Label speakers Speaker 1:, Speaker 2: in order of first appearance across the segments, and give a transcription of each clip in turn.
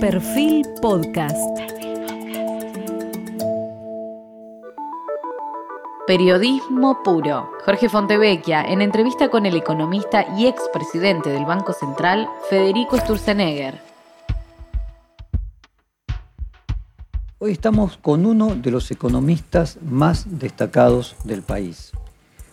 Speaker 1: Perfil Podcast.
Speaker 2: Periodismo puro. Jorge Fontevecchia, en entrevista con el economista y expresidente del Banco Central, Federico Sturzenegger.
Speaker 3: Hoy estamos con uno de los economistas más destacados del país.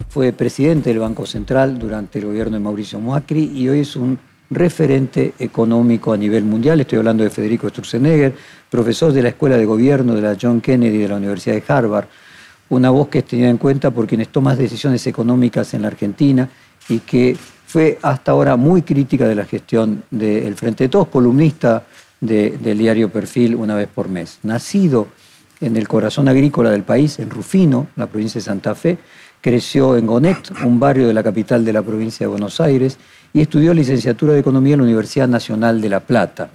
Speaker 3: Fue presidente del Banco Central durante el gobierno de Mauricio Macri y hoy es un referente económico a nivel mundial. Estoy hablando de Federico Sturzenegger, profesor de la Escuela de Gobierno de la John Kennedy de la Universidad de Harvard, una voz que es tenida en cuenta por quienes toman decisiones económicas en la Argentina y que fue hasta ahora muy crítica de la gestión del Frente de Todos, columnista del diario Perfil una vez por mes. Nacido en el corazón agrícola del país, en Rufino, la provincia de Santa Fe, creció en Gonet, un barrio de la capital de la provincia de Buenos Aires, y estudió licenciatura de Economía en la Universidad Nacional de La Plata,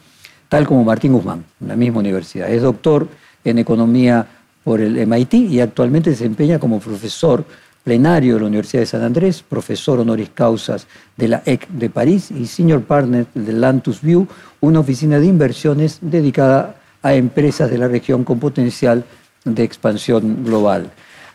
Speaker 3: tal como Martín Guzmán, en la misma universidad. Es doctor en Economía por el MIT y actualmente se desempeña como profesor plenario de la Universidad de San Andrés, profesor honoris causas de la EC de París y senior partner de Lantus View, una oficina de inversiones dedicada a empresas de la región con potencial de expansión global.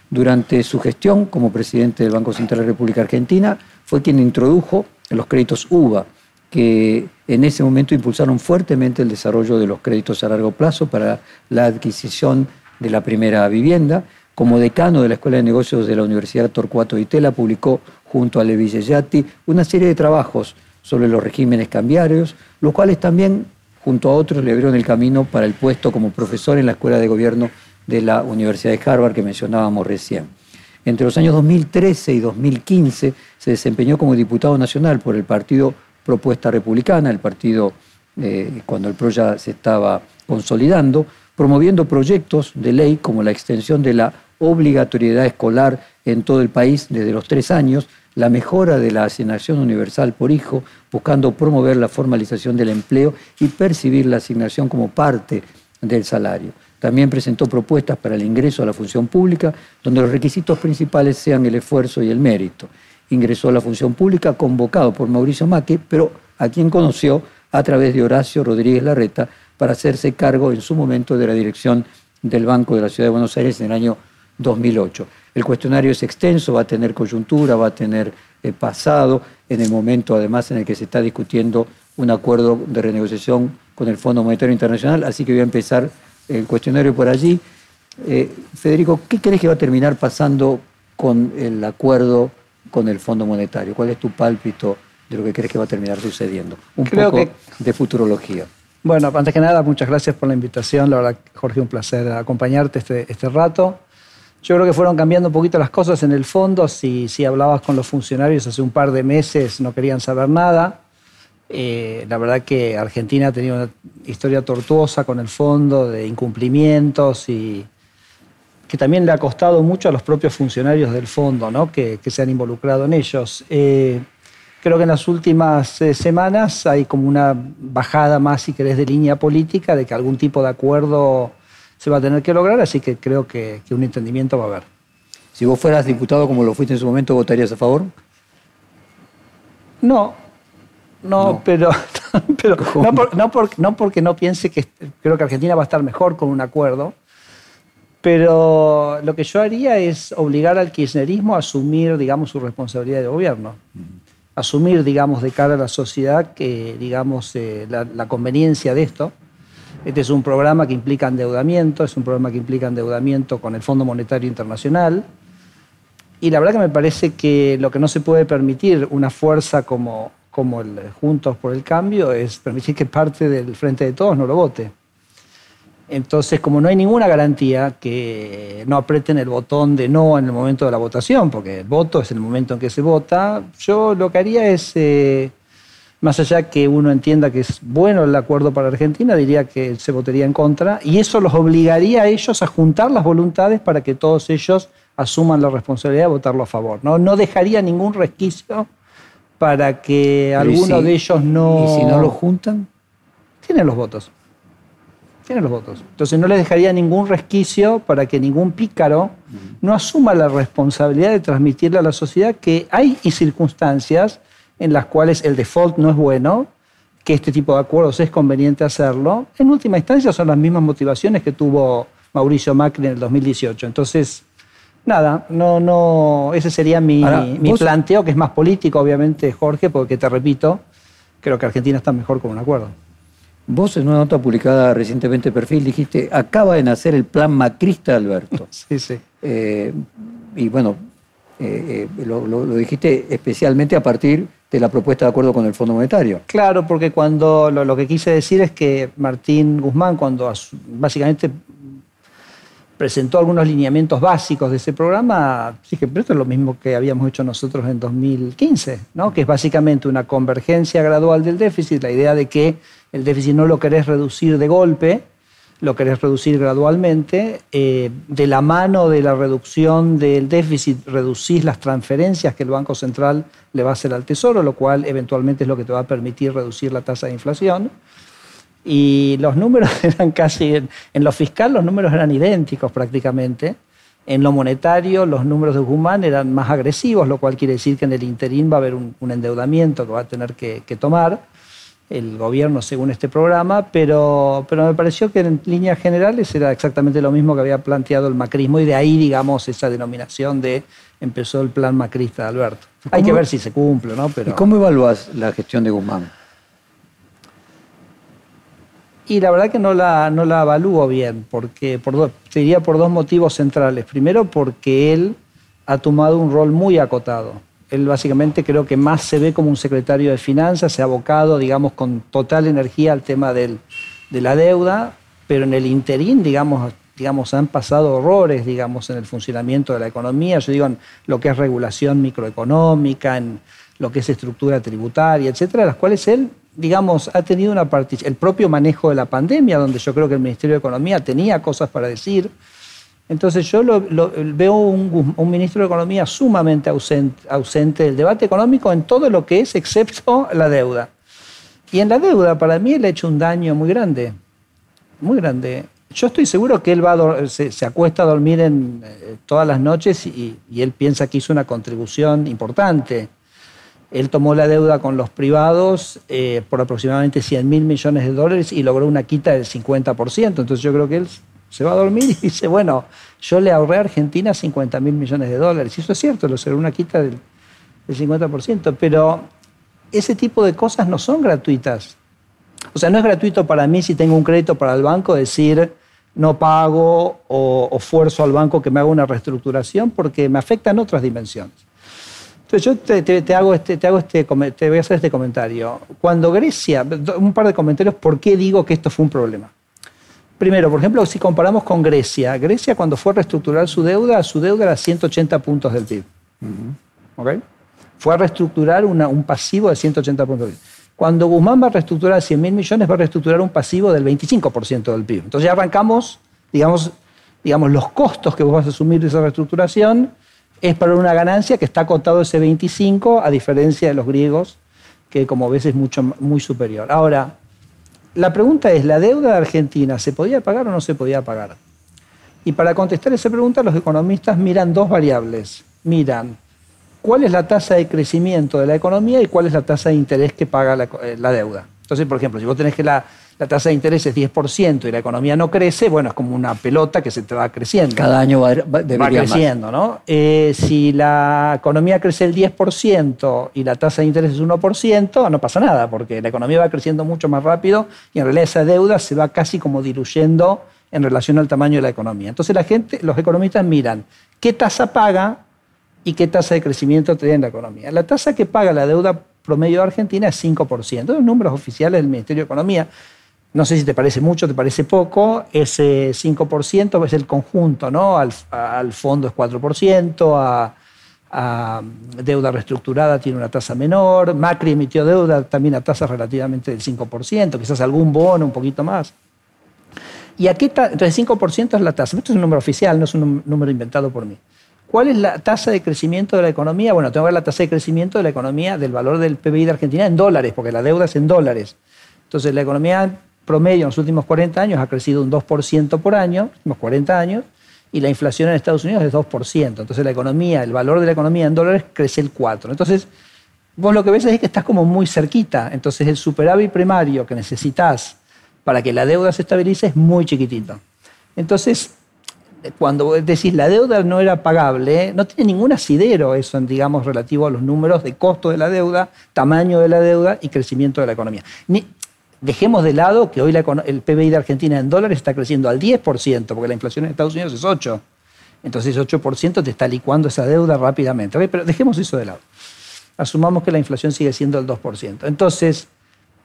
Speaker 3: Durante su gestión como presidente del Banco Central de la República Argentina, fue quien introdujo los créditos UVA, que en ese momento impulsaron fuertemente el desarrollo de los créditos a largo plazo para la adquisición de la primera vivienda. Como decano de la Escuela de Negocios de la Universidad Torcuato Di Tella, publicó junto a Levi Yati una serie de trabajos sobre los regímenes cambiarios, los cuales también, junto a otros, le abrieron el camino para el puesto como profesor en la Escuela de Gobierno de la Universidad de Harvard que mencionábamos recién. Entre los años 2013 y 2015 se desempeñó como diputado nacional por el Partido Propuesta Republicana, el partido eh, cuando el PRO ya se estaba consolidando, promoviendo proyectos de ley como la extensión de la obligatoriedad escolar en todo el país desde los tres años, la mejora de la asignación universal por hijo, buscando promover la formalización del empleo y percibir la asignación como parte del salario. También presentó propuestas para el ingreso a la función pública, donde los requisitos principales sean el esfuerzo y el mérito. Ingresó a la función pública convocado por Mauricio Macri, pero a quien conoció a través de Horacio Rodríguez Larreta para hacerse cargo en su momento de la dirección del Banco de la Ciudad de Buenos Aires en el año 2008. El cuestionario es extenso, va a tener coyuntura, va a tener eh, pasado, en el momento además en el que se está discutiendo un acuerdo de renegociación con el Fondo Monetario Internacional, así que voy a empezar el cuestionario por allí. Eh, Federico, ¿qué crees que va a terminar pasando con el acuerdo con el Fondo Monetario? ¿Cuál es tu pálpito de lo que crees que va a terminar sucediendo? Un poco de futurología.
Speaker 4: Bueno, antes que nada, muchas gracias por la invitación. La verdad, Jorge, un placer acompañarte este, este rato. Yo creo que fueron cambiando un poquito las cosas en el fondo. Si, si hablabas con los funcionarios hace un par de meses, no querían saber nada. Eh, la verdad que Argentina ha tenido una historia tortuosa con el fondo de incumplimientos y que también le ha costado mucho a los propios funcionarios del fondo ¿no? que, se han involucrado en ellos. Eh, creo que en las últimas eh, semanas hay como una bajada más, si querés, de línea política, de que algún tipo de acuerdo se va a tener que lograr, así que creo que, que un entendimiento va a haber.
Speaker 3: Si vos fueras diputado como lo fuiste en su momento, ¿votarías a favor?
Speaker 4: No, no, pero, no, porque no piense que creo que Argentina va a estar mejor con un acuerdo, pero lo que yo haría es obligar al kirchnerismo a asumir, digamos, su responsabilidad de gobierno. Asumir, digamos, de cara a la sociedad que, digamos, eh, la, conveniencia de esto. Este es un programa que implica endeudamiento, es un programa que implica endeudamiento con el Fondo Monetario Internacional. Y la verdad que me parece que lo que no se puede permitir una fuerza como, como el Juntos por el Cambio es permitir que parte del Frente de Todos no lo vote. Entonces, como no hay ninguna garantía que no aprieten el botón de no en el momento de la votación, porque el voto es el momento en que se vota, yo lo que haría es, eh, más allá que uno entienda que es bueno el acuerdo para Argentina, diría que se votaría en contra, y eso los obligaría a ellos a juntar las voluntades para que todos ellos asuman la responsabilidad de votarlo a favor. No, no dejaría ningún resquicio para que alguno de ellos no...
Speaker 3: ¿Y si no lo juntan?
Speaker 4: Tienen los votos. Tienen los votos. Entonces no les dejaría ningún resquicio para que ningún pícaro no asuma la responsabilidad de transmitirle a la sociedad que hay circunstancias en las cuales el default no es bueno, que este tipo de acuerdos es conveniente hacerlo, en última instancia son las mismas motivaciones que tuvo Mauricio Macri en el 2018. Entonces, nada, no, no, ese sería mi, mi planteo, que es más político, obviamente, Jorge, porque te repito, creo que Argentina está mejor con un acuerdo.
Speaker 3: Vos en una nota publicada recientemente en Perfil dijiste, acaba de nacer el plan macrista Alberto.
Speaker 4: Sí, sí.
Speaker 3: Eh, y bueno, eh, eh, lo, dijiste especialmente a partir de la propuesta de acuerdo con el Fondo Monetario.
Speaker 4: Claro, porque cuando lo, que quise decir es que Martín Guzmán, cuando básicamente presentó algunos lineamientos básicos de ese programa, dije, pero esto es lo mismo que habíamos hecho nosotros en 2015, ¿no? que es básicamente una convergencia gradual del déficit, la idea de que el déficit no lo querés reducir de golpe, lo querés reducir gradualmente. Eh, de la mano de la reducción del déficit, reducís las transferencias que el Banco Central le va a hacer al Tesoro, lo cual eventualmente es lo que te va a permitir reducir la tasa de inflación. Y los números eran casi, en, lo fiscal los números eran idénticos prácticamente. En lo monetario los números de Guzmán eran más agresivos, lo cual quiere decir que en el interín va a haber un, endeudamiento que va a tener que tomar el gobierno según este programa, pero, pero me pareció que en líneas generales era exactamente lo mismo que había planteado el macrismo y de ahí, digamos, esa denominación de empezó el plan macrista de Alberto. Hay que ver si se cumple, ¿no?
Speaker 3: Pero... ¿Y cómo evalúas la gestión de Guzmán?
Speaker 4: Y la verdad que no la, no la evalúo bien, porque por te diría por dos motivos centrales. Primero, porque él ha tomado un rol muy acotado él básicamente creo que más se ve como un secretario de finanzas, se ha abocado, digamos, con total energía al tema de la deuda, pero en el interín, digamos, digamos, han pasado horrores, digamos, en el funcionamiento de la economía, yo digo, en lo que es regulación microeconómica, en lo que es estructura tributaria, etcétera, las cuales él, digamos, ha tenido una participación, el propio manejo de la pandemia, donde yo creo que el Ministerio de Economía tenía cosas para decir, entonces yo veo un, ministro de Economía sumamente ausente, del debate económico en todo lo que es, excepto la deuda. Y en la deuda, para mí, le ha hecho un daño muy grande, muy grande. Yo estoy seguro que él va se, acuesta a dormir en, eh, todas las noches y, él piensa que hizo una contribución importante. Él tomó la deuda con los privados eh, por aproximadamente 100 mil millones de dólares y logró una quita del 50%. Entonces yo creo que él se va a dormir y dice, bueno, yo le ahorré a Argentina 50 mil millones de dólares. Y eso es cierto, lo será una quita del, 50%, pero ese tipo de cosas no son gratuitas. O sea, no es gratuito para mí si tengo un crédito para el banco decir no pago o, o fuerzo al banco que me haga una reestructuración porque me afectan otras dimensiones. Entonces yo te, hago este, te, hago este, te voy a hacer este comentario. Cuando Grecia, un par de comentarios, ¿por qué digo que esto fue un problema? Primero, por ejemplo, si comparamos con Grecia, Grecia cuando fue a reestructurar su deuda, su deuda era 180 puntos del PIB. Fue a reestructurar un pasivo de 180 puntos del PIB. Cuando Guzmán va a reestructurar 100 mil millones, va a reestructurar un pasivo del 25% del PIB. Entonces ya arrancamos, digamos, digamos, los costos que vos vas a asumir de esa reestructuración es para una ganancia que está acotado ese 25, a diferencia de los griegos, que como ves es mucho, muy superior. Ahora, la pregunta es, ¿la deuda de Argentina se podía pagar o no se podía pagar? Y para contestar esa pregunta, los economistas miran dos variables. Miran cuál es la tasa de crecimiento de la economía y cuál es la tasa de interés que paga la, eh, deuda. Entonces, por ejemplo, si vos tenés que la, tasa de interés es 10% y la economía no crece, bueno, es como una pelota que se te va creciendo.
Speaker 3: Cada año va,
Speaker 4: creciendo, ¿no? Eh, si la economía crece el 10% y la tasa de interés es 1%, no pasa nada, porque la economía va creciendo mucho más rápido y en realidad esa deuda se va casi como diluyendo en relación al tamaño de la economía. Entonces la gente, los economistas miran qué tasa paga y qué tasa de crecimiento tiene la economía. La tasa que paga la deuda promedio de Argentina es 5%. Los números oficiales del Ministerio de Economía. No sé si te parece mucho, te parece poco. Ese 5% es el conjunto, ¿no? Al, fondo es 4%, a, a, deuda reestructurada tiene una tasa menor, Macri emitió deuda también a tasas relativamente del 5%, quizás algún bono un poquito más. ¿Y aquí? Entonces 5% es la tasa. Esto es un número oficial, no es un número inventado por mí. ¿Cuál es la tasa de crecimiento de la economía? Bueno, tengo que ver la tasa de crecimiento de la economía del valor del PBI de Argentina en dólares, porque la deuda es en dólares. Entonces, la economía promedio en los últimos 40 años ha crecido un 2% por año, últimos 40 años, y la inflación en Estados Unidos es 2%. Entonces, la economía, el valor de la economía en dólares crece el 4%. Entonces, vos lo que ves es que estás como muy cerquita. Entonces el superávit primario que necesitas para que la deuda se estabilice es muy chiquitito. Entonces, cuando decís la deuda no era pagable, no tiene ningún asidero eso, digamos, relativo a los números de costo de la deuda, tamaño de la deuda y crecimiento de la economía. Dejemos de lado que hoy el PBI de Argentina en dólares está creciendo al 10%, porque la inflación en Estados Unidos es 8%. Entonces, 8% te está licuando esa deuda rápidamente. Pero dejemos eso de lado. Asumamos que la inflación sigue siendo el 2%. Entonces,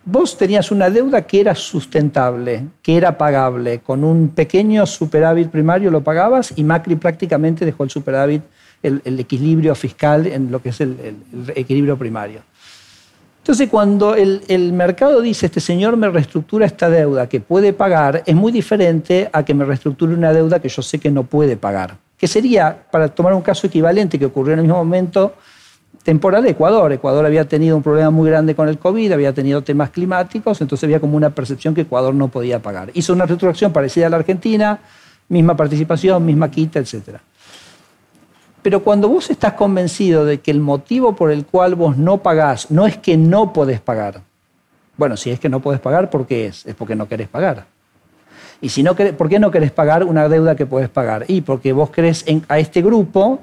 Speaker 4: vos tenías una deuda que era sustentable, que era pagable, con un pequeño superávit primario lo pagabas y Macri prácticamente dejó el superávit, el, equilibrio fiscal en lo que es el, equilibrio primario. Entonces, cuando el, mercado dice, este señor me reestructura esta deuda que puede pagar, es muy diferente a que me reestructure una deuda que yo sé que no puede pagar. Que sería, para tomar un caso equivalente que ocurrió en el mismo momento, temporal de Ecuador. Ecuador había tenido un problema muy grande con el COVID, había tenido temas climáticos, entonces había como una percepción que Ecuador no podía pagar. Hizo una reestructuración parecida a la Argentina, misma participación, misma quita, etc. Pero cuando vos estás convencido de que el motivo por el cual vos no pagás no es que no podés pagar, bueno, si es que no podés pagar, ¿por qué es? Es porque no querés pagar. Y si no ¿por qué no querés pagar una deuda que podés pagar? Y porque vos querés a este grupo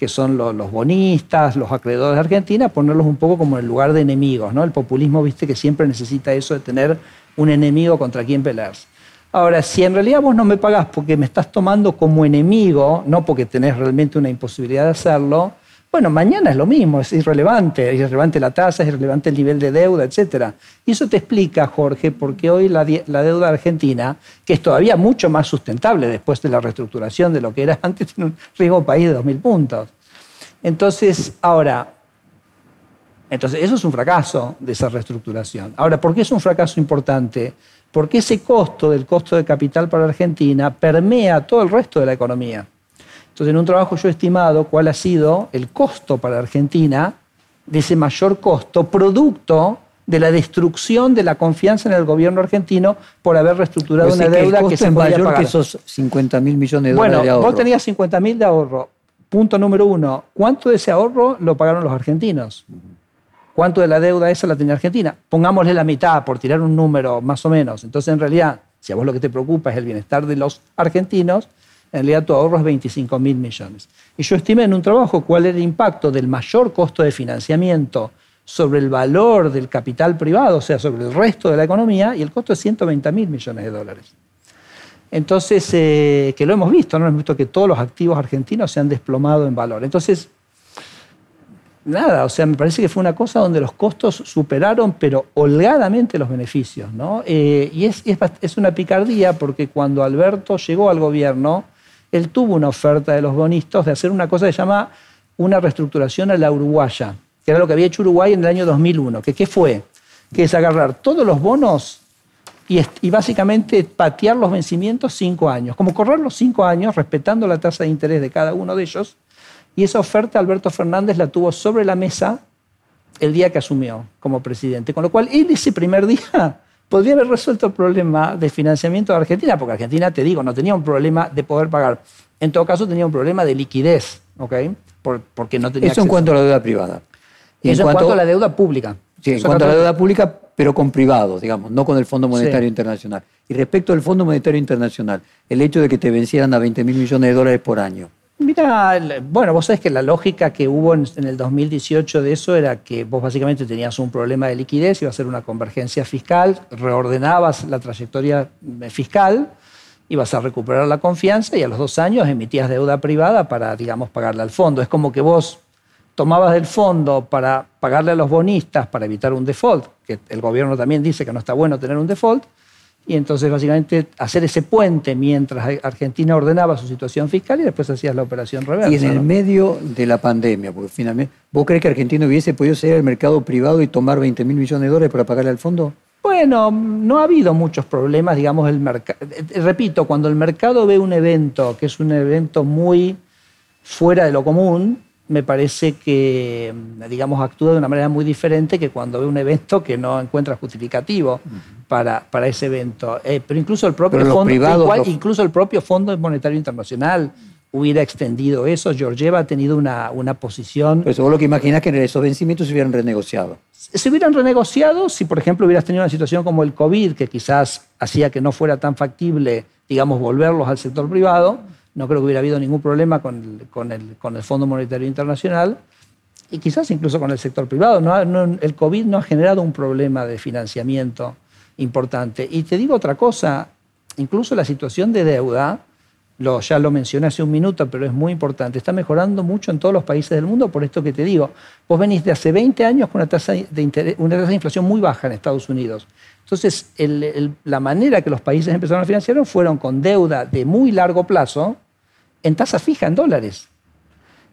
Speaker 4: que son los, bonistas, los acreedores de Argentina, ponerlos un poco como en el lugar de enemigos, ¿no? El populismo, viste, que siempre necesita eso de tener un enemigo contra quien pelearse. Ahora, si en realidad vos no me pagás porque me estás tomando como enemigo, no porque tenés realmente una imposibilidad de hacerlo, bueno, mañana es lo mismo, es irrelevante, es irrelevante la tasa, es irrelevante el nivel de deuda, etc. Y eso te explica, Jorge, por qué hoy la, la, deuda argentina, que es todavía mucho más sustentable después de la reestructuración de lo que era antes, tiene un riesgo país de 2.000 puntos. Entonces, ahora, entonces eso es un fracaso de esa reestructuración. Ahora, ¿por qué es un fracaso importante? Porque ese costo del costo de capital para Argentina permea todo el resto de la economía. Entonces, en un trabajo yo he estimado cuál ha sido el costo para Argentina de ese mayor costo, producto de la destrucción de la confianza en el gobierno argentino por haber reestructurado una deuda que, se
Speaker 3: es
Speaker 4: mayor
Speaker 3: pagar. que esos 50 mil millones de dólares de ahorro.
Speaker 4: Vos tenías 50 mil de ahorro. Punto número uno. ¿Cuánto de ese ahorro lo pagaron los argentinos? ¿Cuánto de la deuda esa la tenía Argentina? Pongámosle la mitad por tirar un número más o menos. Entonces, en realidad, si a vos lo que te preocupa es el bienestar de los argentinos, en realidad tu ahorro es 25 mil millones. Y yo estimé en un trabajo cuál era el impacto del mayor costo de financiamiento sobre el valor del capital privado, o sea, sobre el resto de la economía, y el costo es 120 mil millones de dólares. Entonces, eh, que lo hemos visto, ¿no? Hemos visto que todos los activos argentinos se han desplomado en valor. Entonces, nada, o sea, me parece que fue una cosa donde los costos superaron, pero holgadamente los beneficios, ¿no? Eh, y es, es una picardía porque cuando Alberto llegó al gobierno, él tuvo una oferta de los bonistas de hacer una cosa que se llama una reestructuración a la uruguaya, que era lo que había hecho Uruguay en el año 2001. ¿Que, ¿Qué fue? Que es agarrar todos los bonos y, y, básicamente patear los vencimientos cinco años, como correr los cinco años respetando la tasa de interés de cada uno de ellos. Y esa oferta Alberto Fernández la tuvo sobre la mesa el día que asumió como presidente. Con lo cual, él ese primer día podría haber resuelto el problema de financiamiento de Argentina, porque Argentina, te digo, no tenía un problema de poder pagar. En todo caso, tenía un problema de liquidez, ¿ok? porque no tenía
Speaker 3: Eso en cuanto a la deuda privada.
Speaker 4: Y Eso en cuanto, a la deuda pública.
Speaker 3: Sí, en cuanto a la deuda pública, pero con privados, digamos, no con el Fondo Monetario Internacional. Y respecto al Fondo Monetario Internacional, el hecho de que te vencieran a 20 mil millones de dólares por año.
Speaker 4: Mira, bueno, vos sabés que la lógica que hubo en, el 2018 de eso era que vos básicamente tenías un problema de liquidez, iba a ser una convergencia fiscal, reordenabas la trayectoria eh, fiscal, ibas a recuperar la confianza y a los dos años emitías deuda privada para, digamos, pagarle al fondo. Es como que vos tomabas del fondo para pagarle a los bonistas para evitar un default, que el gobierno también dice que no está bueno tener un default, y entonces básicamente hacer ese puente mientras Argentina ordenaba su situación fiscal y después hacías la operación reversa.
Speaker 3: Y en el medio de la pandemia, porque finalmente, ¿vos crees que Argentina hubiese podido salir al mercado privado y tomar 20 mil millones de dólares para pagarle al fondo?
Speaker 4: Bueno, no ha habido muchos problemas, digamos, el mercado. Repito, cuando el mercado ve un evento que es un evento muy fuera de lo común, me parece que, digamos, actúa de una manera muy diferente que cuando ve un evento que no encuentra justificativo para, para ese evento. Eh, pero incluso el propio fondo, incluso el propio Fondo Monetario Internacional hubiera extendido eso. Georgieva ha tenido una, una posición...
Speaker 3: Pero vos lo que imaginas que esos vencimientos se hubieran renegociado.
Speaker 4: Se hubieran renegociado si, por ejemplo, hubieras tenido una situación como el COVID, que quizás hacía que no fuera tan factible, digamos, volverlos al sector privado. No creo que hubiera habido ningún problema con el, con el, con el Fondo Monetario Internacional y quizás incluso con el sector privado. No, el COVID no ha generado un problema de financiamiento importante. Y te digo otra cosa, incluso la situación de deuda, lo, ya lo mencioné hace un minuto, pero es muy importante, está mejorando mucho en todos los países del mundo por esto que te digo. Vos venís de hace 20 años con una tasa de, una tasa de inflación muy baja en Estados Unidos. Entonces, la manera que los países empezaron a financiar fueron con deuda de muy largo plazo en tasa fija, en dólares.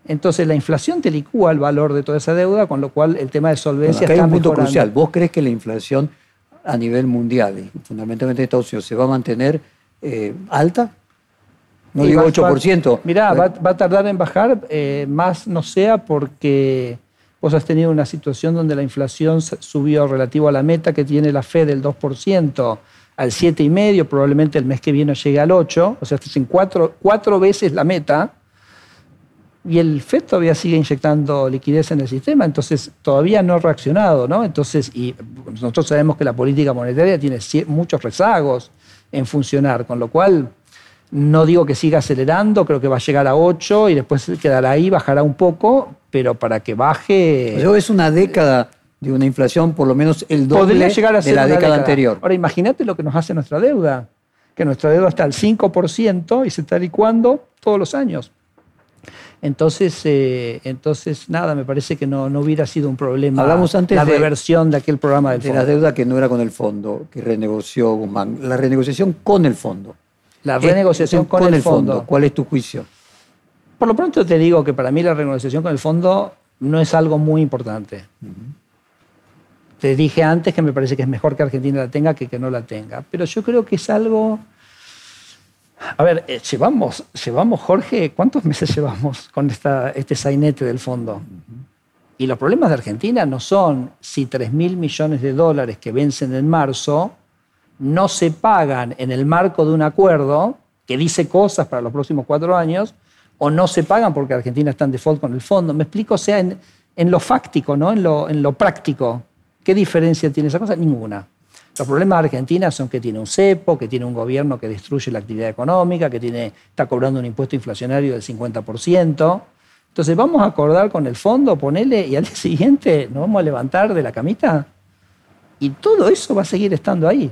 Speaker 4: Entonces, la inflación te licúa el valor de toda esa deuda, con lo cual el tema de solvencia
Speaker 3: está un punto crucial. ¿Vos crees que la inflación a nivel mundial, y fundamentalmente en Estados Unidos, se va a mantener eh, alta? No digo 8%.
Speaker 4: Mirá, va, a tardar en bajar, eh, más no sea porque vos has tenido una situación donde la inflación subió relativo a la meta que tiene la Fed del 2% al 7,5%, probablemente el mes que viene llegue al 8%, o sea, estás en cuatro, cuatro veces la meta, y el FED todavía sigue inyectando liquidez en el sistema, entonces todavía no ha reaccionado, ¿no? Entonces, y nosotros sabemos que la política monetaria tiene muchos rezagos en funcionar, con lo cual no digo que siga acelerando, creo que va a llegar a 8 y después quedará ahí, bajará un poco, pero para que baje...
Speaker 3: Pero es una década de una inflación por lo menos el doble llegar a de la década, anterior.
Speaker 4: Ahora imagínate lo que nos hace nuestra deuda, que nuestra deuda está al 5% y se está licuando todos los años. Entonces, eh, entonces nada, me parece que no, no, hubiera sido un problema
Speaker 3: Hablamos antes
Speaker 4: la reversión de, aquel programa del
Speaker 3: de la deuda que no era con el fondo, que renegoció Guzmán. La renegociación con el fondo.
Speaker 4: La renegociación con, el fondo.
Speaker 3: ¿Cuál es tu juicio?
Speaker 4: Por lo pronto te digo que para mí la renegociación con el fondo no es algo muy importante. Te dije antes que me parece que es mejor que Argentina la tenga que que no la tenga. Pero yo creo que es algo... A ver, eh, llevamos, llevamos, Jorge, ¿cuántos meses llevamos con esta, este sainete del fondo? Y los problemas de Argentina no son si 3 mil millones de dólares que vencen en marzo no se pagan en el marco de un acuerdo que dice cosas para los próximos cuatro años, o no se pagan porque Argentina está en default con el fondo. Me explico, o sea, en, lo fáctico, ¿no? En lo, en lo práctico. ¿Qué diferencia tiene esa cosa? Ninguna. Los problemas de Argentina son que tiene un cepo, que tiene un gobierno que destruye la actividad económica, que tiene, está cobrando un impuesto inflacionario del 50%. Entonces, ¿vamos a acordar con el fondo, ponele, y al día siguiente nos vamos a levantar de la camita? Y todo eso va a seguir estando ahí.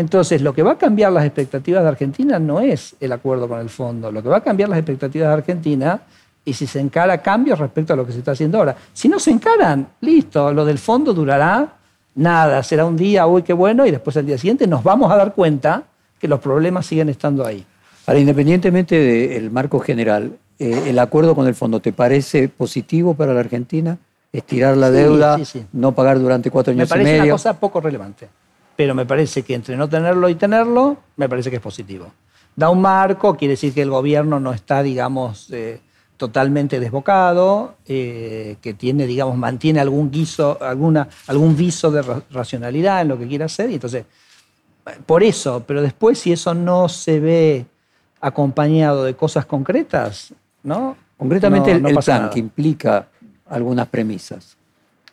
Speaker 4: Entonces, lo que va a cambiar las expectativas de Argentina no es el acuerdo con el fondo, lo que va a cambiar las expectativas de Argentina y si se encara cambios respecto a lo que se está haciendo ahora. Si no se encaran, listo, lo del fondo durará nada, será un día, uy, qué bueno, y después al día siguiente nos vamos a dar cuenta que los problemas siguen estando ahí.
Speaker 3: Ahora, independientemente del marco general, eh, ¿el acuerdo con el fondo te parece positivo para la Argentina? Estirar la deuda, no pagar durante cuatro años
Speaker 4: y medio.
Speaker 3: Me
Speaker 4: parece una cosa poco relevante pero me parece que entre no tenerlo y tenerlo, me parece que es positivo. Da un marco, quiere decir que el gobierno no está, digamos, eh, totalmente desbocado, eh, que tiene, digamos, mantiene algún guiso, alguna, algún viso de racionalidad en lo que quiere hacer, y entonces, por eso, pero después si eso no se ve acompañado de cosas concretas, ¿no?
Speaker 3: Concretamente el, plan que implica algunas premisas.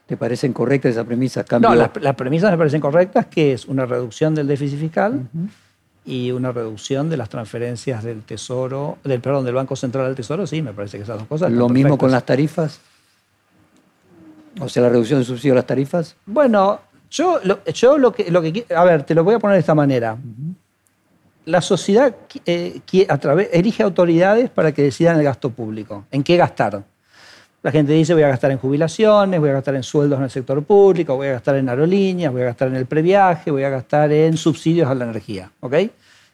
Speaker 3: ¿Te parecen correctas esas premisas?
Speaker 4: No, las, premisas me parecen correctas, que es una reducción del déficit fiscal y una reducción de las transferencias del Tesoro, del perdón, del Banco Central al Tesoro, sí, me parece que esas dos cosas.
Speaker 3: ¿Lo mismo con las tarifas? O sea, la reducción del subsidio a las tarifas.
Speaker 4: Bueno, yo lo, yo lo que, lo que a ver, te lo voy a poner de esta manera. La sociedad eh, a través, elige autoridades para que decidan el gasto público, en qué gastar. La gente dice voy a gastar en jubilaciones, voy a gastar en sueldos en el sector público, voy a gastar en aerolíneas, voy a gastar en el previaje, voy a gastar en subsidios a la energía. ¿ok?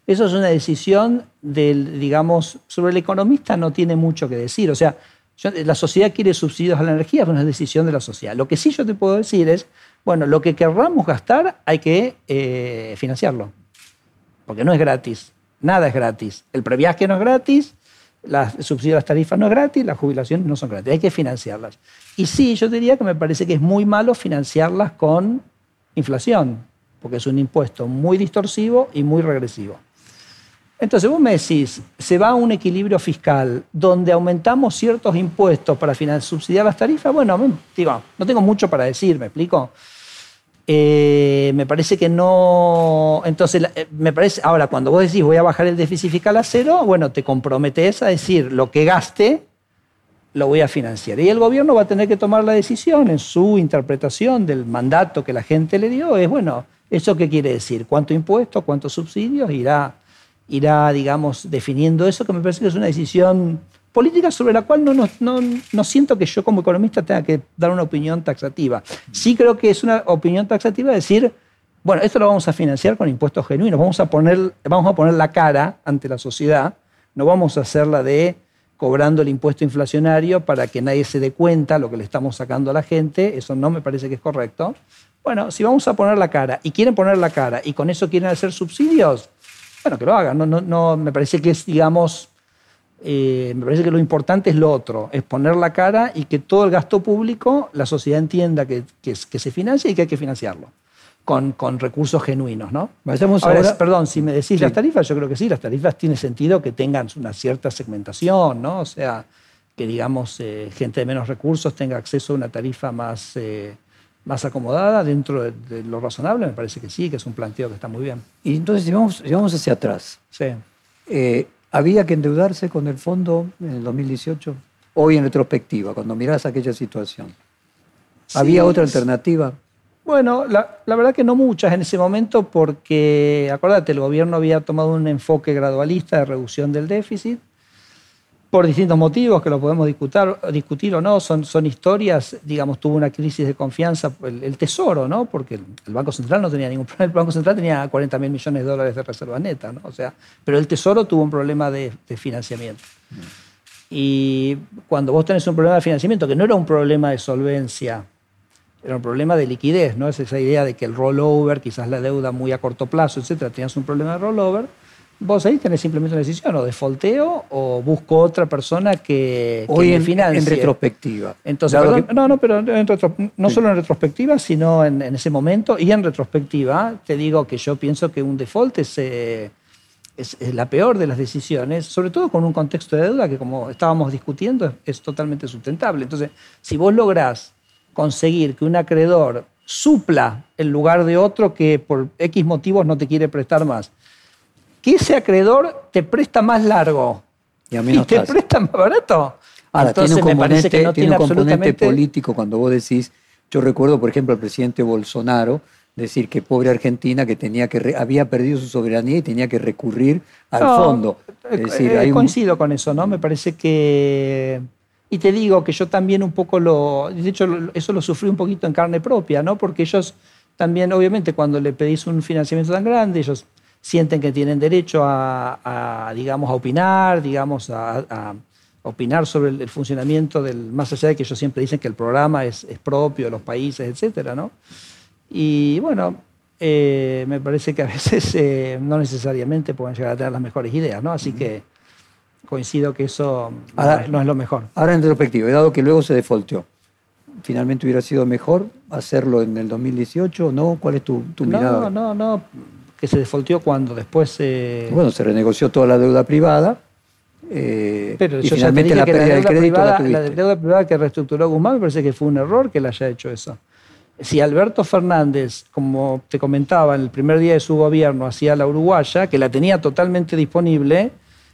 Speaker 4: Eso es una decisión del, digamos, sobre el economista no tiene mucho que decir. O sea, la sociedad quiere subsidios a la energía, es una decisión de la sociedad. Lo que sí yo te puedo decir es, bueno, lo que querramos gastar hay que eh, financiarlo, porque no es gratis, nada es gratis. El previaje no es gratis, el subsidio a las tarifas no es gratis, las jubilaciones no son gratis, hay que financiarlas. Y sí, yo diría que me parece que es muy malo financiarlas con inflación, porque es un impuesto muy distorsivo y muy regresivo. Entonces vos me decís, se va a un equilibrio fiscal donde aumentamos ciertos impuestos para subsidiar las tarifas. Bueno, digo, no tengo mucho para decir, ¿me explico? Eh, me parece que no. Entonces, eh, me parece. Ahora, cuando vos decís voy a bajar el déficit fiscal a cero, bueno, te comprometes a decir lo que gaste, lo voy a financiar. Y el gobierno va a tener que tomar la decisión en su interpretación del mandato que la gente le dio. Es bueno, ¿eso qué quiere decir? ¿Cuánto impuesto? ¿Cuántos subsidios? Irá, irá, digamos, definiendo eso, que me parece que es una decisión política sobre la cual no, no, no, siento que yo como economista tenga que dar una opinión taxativa. Sí creo que es una opinión taxativa decir, bueno, esto lo vamos a financiar con impuestos genuinos, vamos a poner, vamos a poner la cara ante la sociedad, no vamos a hacerla de cobrando el impuesto inflacionario para que nadie se dé cuenta lo que le estamos sacando a la gente, eso no me parece que es correcto. Bueno, si vamos a poner la cara y quieren poner la cara y con eso quieren hacer subsidios, bueno, que lo hagan. No, no, no me parece que es, digamos, eh, me parece que lo importante es lo otro, es poner la cara y que todo el gasto público la sociedad entienda que, que, se financia y que hay que financiarlo. Con, con recursos genuinos, ¿no? ahora, perdón, si me decís las tarifas, yo creo que sí, las tarifas tiene sentido que tengan una cierta segmentación, ¿no? O sea, que digamos eh, gente de menos recursos tenga acceso a una tarifa más, eh, más acomodada dentro de, lo razonable, me parece que sí, que es un planteo que está muy bien.
Speaker 3: Y entonces, si vamos, si vamos hacia atrás, sí. ¿Había que endeudarse con el fondo en el 2018? Hoy en retrospectiva, cuando mirás aquella situación. ¿Había otra alternativa?
Speaker 4: Bueno, la, verdad que no muchas en ese momento porque, acuérdate, el gobierno había tomado un enfoque gradualista de reducción del déficit por distintos motivos que lo podemos discutir, discutir o no, son, son historias, digamos, tuvo una crisis de confianza el, Tesoro, ¿no? Porque el, Banco Central no tenía ningún problema, el Banco Central tenía 40 mil millones de dólares de reserva neta, ¿no? O sea, pero el Tesoro tuvo un problema de, financiamiento. Y cuando vos tenés un problema de financiamiento, que no era un problema de solvencia, era un problema de liquidez, ¿no? Es esa idea de que el rollover, quizás la deuda muy a corto plazo, etcétera, tenías un problema de rollover Vos ahí tenés simplemente una decisión, o defolteo o busco otra persona que,
Speaker 3: Hoy en, financie. en retrospectiva.
Speaker 4: Entonces, no, no, pero no solo en retrospectiva, sino en, ese momento y en retrospectiva, te digo que yo pienso que un default eh, es, es, la peor de las decisiones, sobre todo con un contexto de deuda que, como estábamos discutiendo, es, es totalmente sustentable. Entonces, si vos lográs conseguir que un acreedor supla el lugar de otro que por X motivos no te quiere prestar más, que ese acreedor te presta más largo y, a mí te presta más barato.
Speaker 3: Ahora, tiene un componente, que no tiene, un componente político cuando vos decís, yo recuerdo, por ejemplo, al presidente Bolsonaro decir que pobre Argentina que tenía que había perdido su soberanía y tenía que recurrir al fondo.
Speaker 4: Es decir, eh, coincido con eso, ¿no? Me parece que y te digo que yo también un poco lo, de hecho eso lo sufrí un poquito en carne propia, ¿no? Porque ellos también, obviamente, cuando le pedís un financiamiento tan grande, ellos sienten que tienen derecho a, digamos, a opinar, digamos, a, opinar sobre el, funcionamiento del, más allá de que ellos siempre dicen que el programa es, propio de los países, etcétera, ¿no? Y bueno, eh, me parece que a veces eh, no necesariamente pueden llegar a tener las mejores ideas, ¿no? Así que coincido que eso no, es, lo mejor.
Speaker 3: Ahora en retrospectiva, dado que luego se defolteó, ¿finalmente hubiera sido mejor hacerlo en el 2018 o no? ¿Cuál es tu, tu
Speaker 4: mirada? No, no, no que se defolteó cuando después se...
Speaker 3: Bueno, se renegoció toda la deuda privada.
Speaker 4: Eh, pero y finalmente la pérdida del crédito la, la deuda privada que reestructuró Guzmán me parece que fue un error que le haya hecho eso. Si Alberto Fernández, como te comentaba, en el primer día de su gobierno hacía la uruguaya, que la tenía totalmente disponible,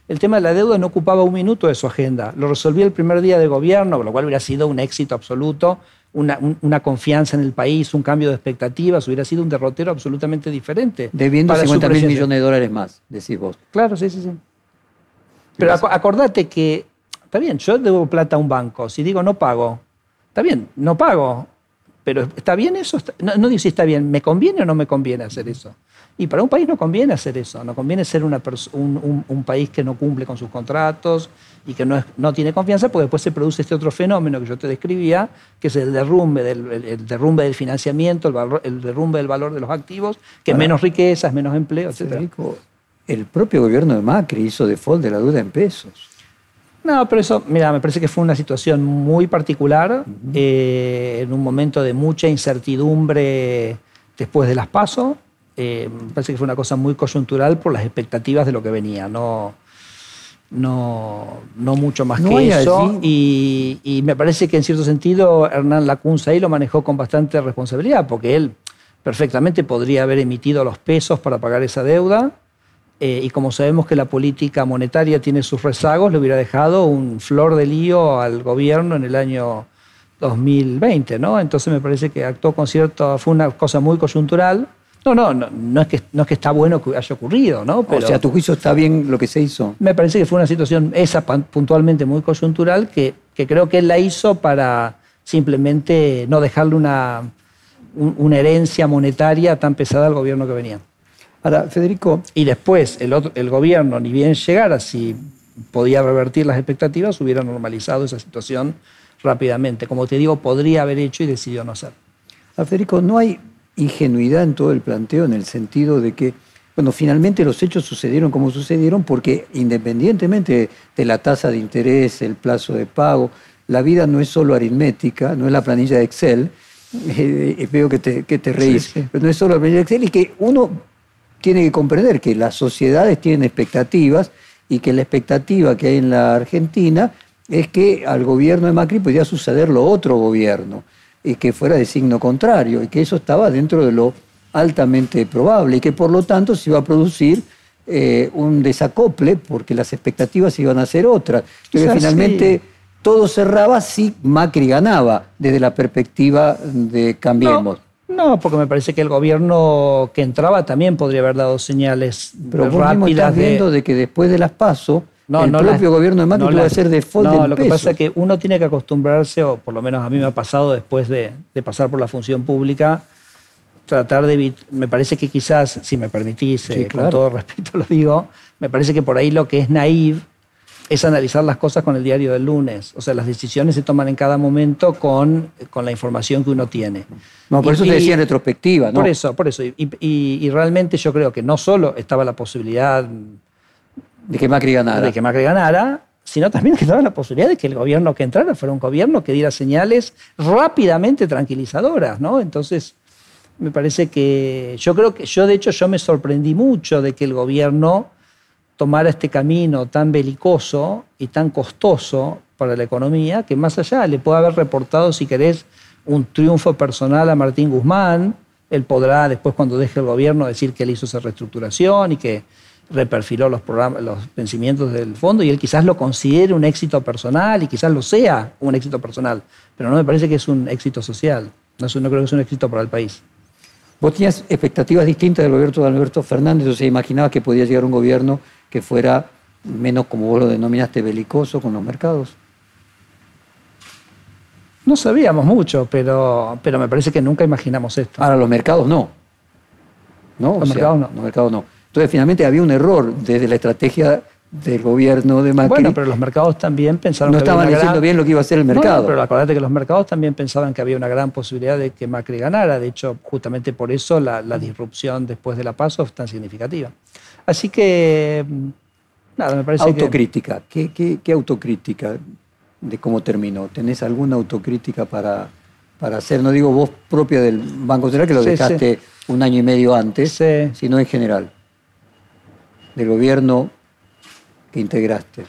Speaker 4: el tema de la deuda no ocupaba un minuto de su agenda. Lo resolvía el primer día de gobierno, con lo cual hubiera sido un éxito absoluto una, confianza en el país, un cambio de expectativas, hubiera sido un derrotero absolutamente diferente.
Speaker 3: Debiendo 50 mil millones de dólares más, decís vos.
Speaker 4: Claro, sí, sí, sí. Pero acordate que, está bien, yo debo plata a un banco, si digo no pago, está bien, no pago, pero ¿está bien eso? No, no digo si está bien, ¿me conviene o no me conviene hacer eso? Y para un país no conviene hacer eso, no conviene ser una un, un, país que no cumple con sus contratos y que no, es, no tiene confianza, porque después se produce este otro fenómeno que yo te describía, que es el derrumbe del, el, derrumbe del financiamiento, el, valor, el, derrumbe del valor de los activos, que es menos riqueza, es menos empleo, etc.
Speaker 3: el propio gobierno de Macri hizo default de la deuda en pesos.
Speaker 4: No, pero eso, mira, me parece que fue una situación muy particular, eh, en un momento de mucha incertidumbre después de las pasos eh, me parece que fue una cosa muy coyuntural por las expectativas de lo que venía, no, no, no mucho más que eso. Y, y, me parece que en cierto sentido Hernán Lacunza ahí lo manejó con bastante responsabilidad, porque él perfectamente podría haber emitido los pesos para pagar esa deuda. Eh, y como sabemos que la política monetaria tiene sus rezagos, le hubiera dejado un flor de lío al gobierno en el año 2020, ¿no? Entonces me parece que actuó con cierto, fue una cosa muy coyuntural. No, no, no, no es que, no es que está bueno que haya ocurrido, ¿no?
Speaker 3: o sea, ¿a tu juicio está bien lo que se hizo?
Speaker 4: Me parece que fue una situación, esa puntualmente muy coyuntural, que, que creo que él la hizo para simplemente no dejarle una, una herencia monetaria tan pesada al gobierno que venía.
Speaker 3: Ahora, Federico.
Speaker 4: Y después el, el gobierno, ni bien llegara, si podía revertir las expectativas, hubiera normalizado esa situación rápidamente. Como te digo, podría haber hecho y decidió no hacer.
Speaker 3: A Federico, no hay ingenuidad en todo el planteo en el sentido de que, bueno, finalmente los hechos sucedieron como sucedieron porque independientemente de la tasa de interés, el plazo de pago, la vida no es solo aritmética, no es la planilla de Excel, eh, veo que te, que te reís, pero no es solo la planilla de Excel y que uno tiene que comprender que las sociedades tienen expectativas y que la expectativa que hay en la Argentina es que al gobierno de Macri podía sucederlo otro gobierno y que fuera de signo contrario y que eso estaba dentro de lo altamente probable y que por lo tanto se iba a producir eh, un desacople porque las expectativas iban a ser otras. Entonces finalmente todo cerraba si Macri ganaba desde la perspectiva de Cambiemos.
Speaker 4: No, porque me parece que el gobierno que entraba también podría haber dado señales
Speaker 3: Pero rápidas. viendo de que después de las PASO, no, el propio gobierno de Macri no, a hacer default
Speaker 4: No, lo que pasa es que uno tiene que acostumbrarse, o por lo menos a mí me ha pasado después de, pasar por la función pública, tratar de... Me parece que quizás, si me permitís, eh, con todo respeto lo digo, me parece que por ahí lo que es naive es analizar las cosas con el diario del lunes. O sea, las decisiones se toman en cada momento con, con la información que uno tiene.
Speaker 3: No, por eso te decía en retrospectiva, ¿no?
Speaker 4: Por eso, por eso. Y, realmente yo creo que no solo estaba la posibilidad
Speaker 3: de que Macri ganara.
Speaker 4: De que Macri ganara, sino también que estaba la posibilidad de que el gobierno que entrara fuera un gobierno que diera señales rápidamente tranquilizadoras, ¿no? Entonces, me parece que yo creo que yo de hecho yo me sorprendí mucho de que el gobierno tomar este camino tan belicoso y tan costoso para la economía, que más allá le puede haber reportado, si querés, un triunfo personal a Martín Guzmán, él podrá después cuando deje el gobierno decir que él hizo esa reestructuración y que reperfiló los, programas, los vencimientos del fondo y él quizás lo considere un éxito personal y quizás lo sea un éxito personal, pero no me parece que es un éxito social, no, no creo que es un éxito para el país.
Speaker 3: Vos tenías expectativas distintas del gobierno de Alberto Fernández, o sea, imaginabas que podía llegar un gobierno que fuera menos, como vos lo denominaste, belicoso con los mercados?
Speaker 4: No sabíamos mucho, pero, pero me parece que nunca imaginamos esto.
Speaker 3: Ahora, los mercados no. ¿No? Los mercados no. Los mercados no. Entonces, finalmente había un error desde la estrategia del gobierno de Macri.
Speaker 4: Bueno, pero los mercados también pensaron
Speaker 3: no que estaban diciendo bien lo que iba a hacer el mercado.
Speaker 4: pero acuérdate que los mercados también pensaban que había una gran posibilidad de que Macri ganara. De hecho, justamente por eso la, la disrupción después de la PASO es tan significativa. Así que, nada, me parece
Speaker 3: autocrítica. ¿Qué, qué, autocrítica de cómo terminó? ¿Tenés alguna autocrítica para, para hacer, no digo vos propia del Banco Central, que lo dejaste un año y medio antes, sino en general, del gobierno que integraste?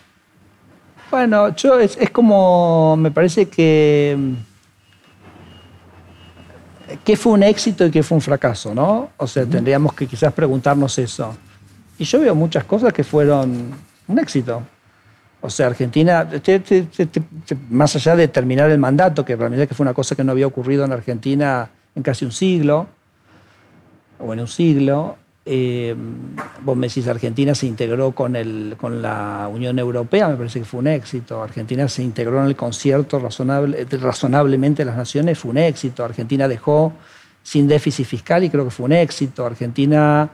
Speaker 4: Bueno, yo es, es como, me parece que qué fue un éxito y qué fue un fracaso, ¿no? O sea, tendríamos que quizás preguntarnos eso. Y yo veo muchas cosas que fueron un éxito. O sea, Argentina, más allá de terminar el mandato, que realmente que fue una cosa que no había ocurrido en Argentina en casi un siglo, o en un siglo, eh, vos me decís, Argentina se integró con, el, con la Unión Europea, me parece que fue un éxito. Argentina se integró en el concierto razonable, razonablemente de las naciones, fue un éxito. Argentina dejó sin déficit fiscal y creo que fue un éxito. Argentina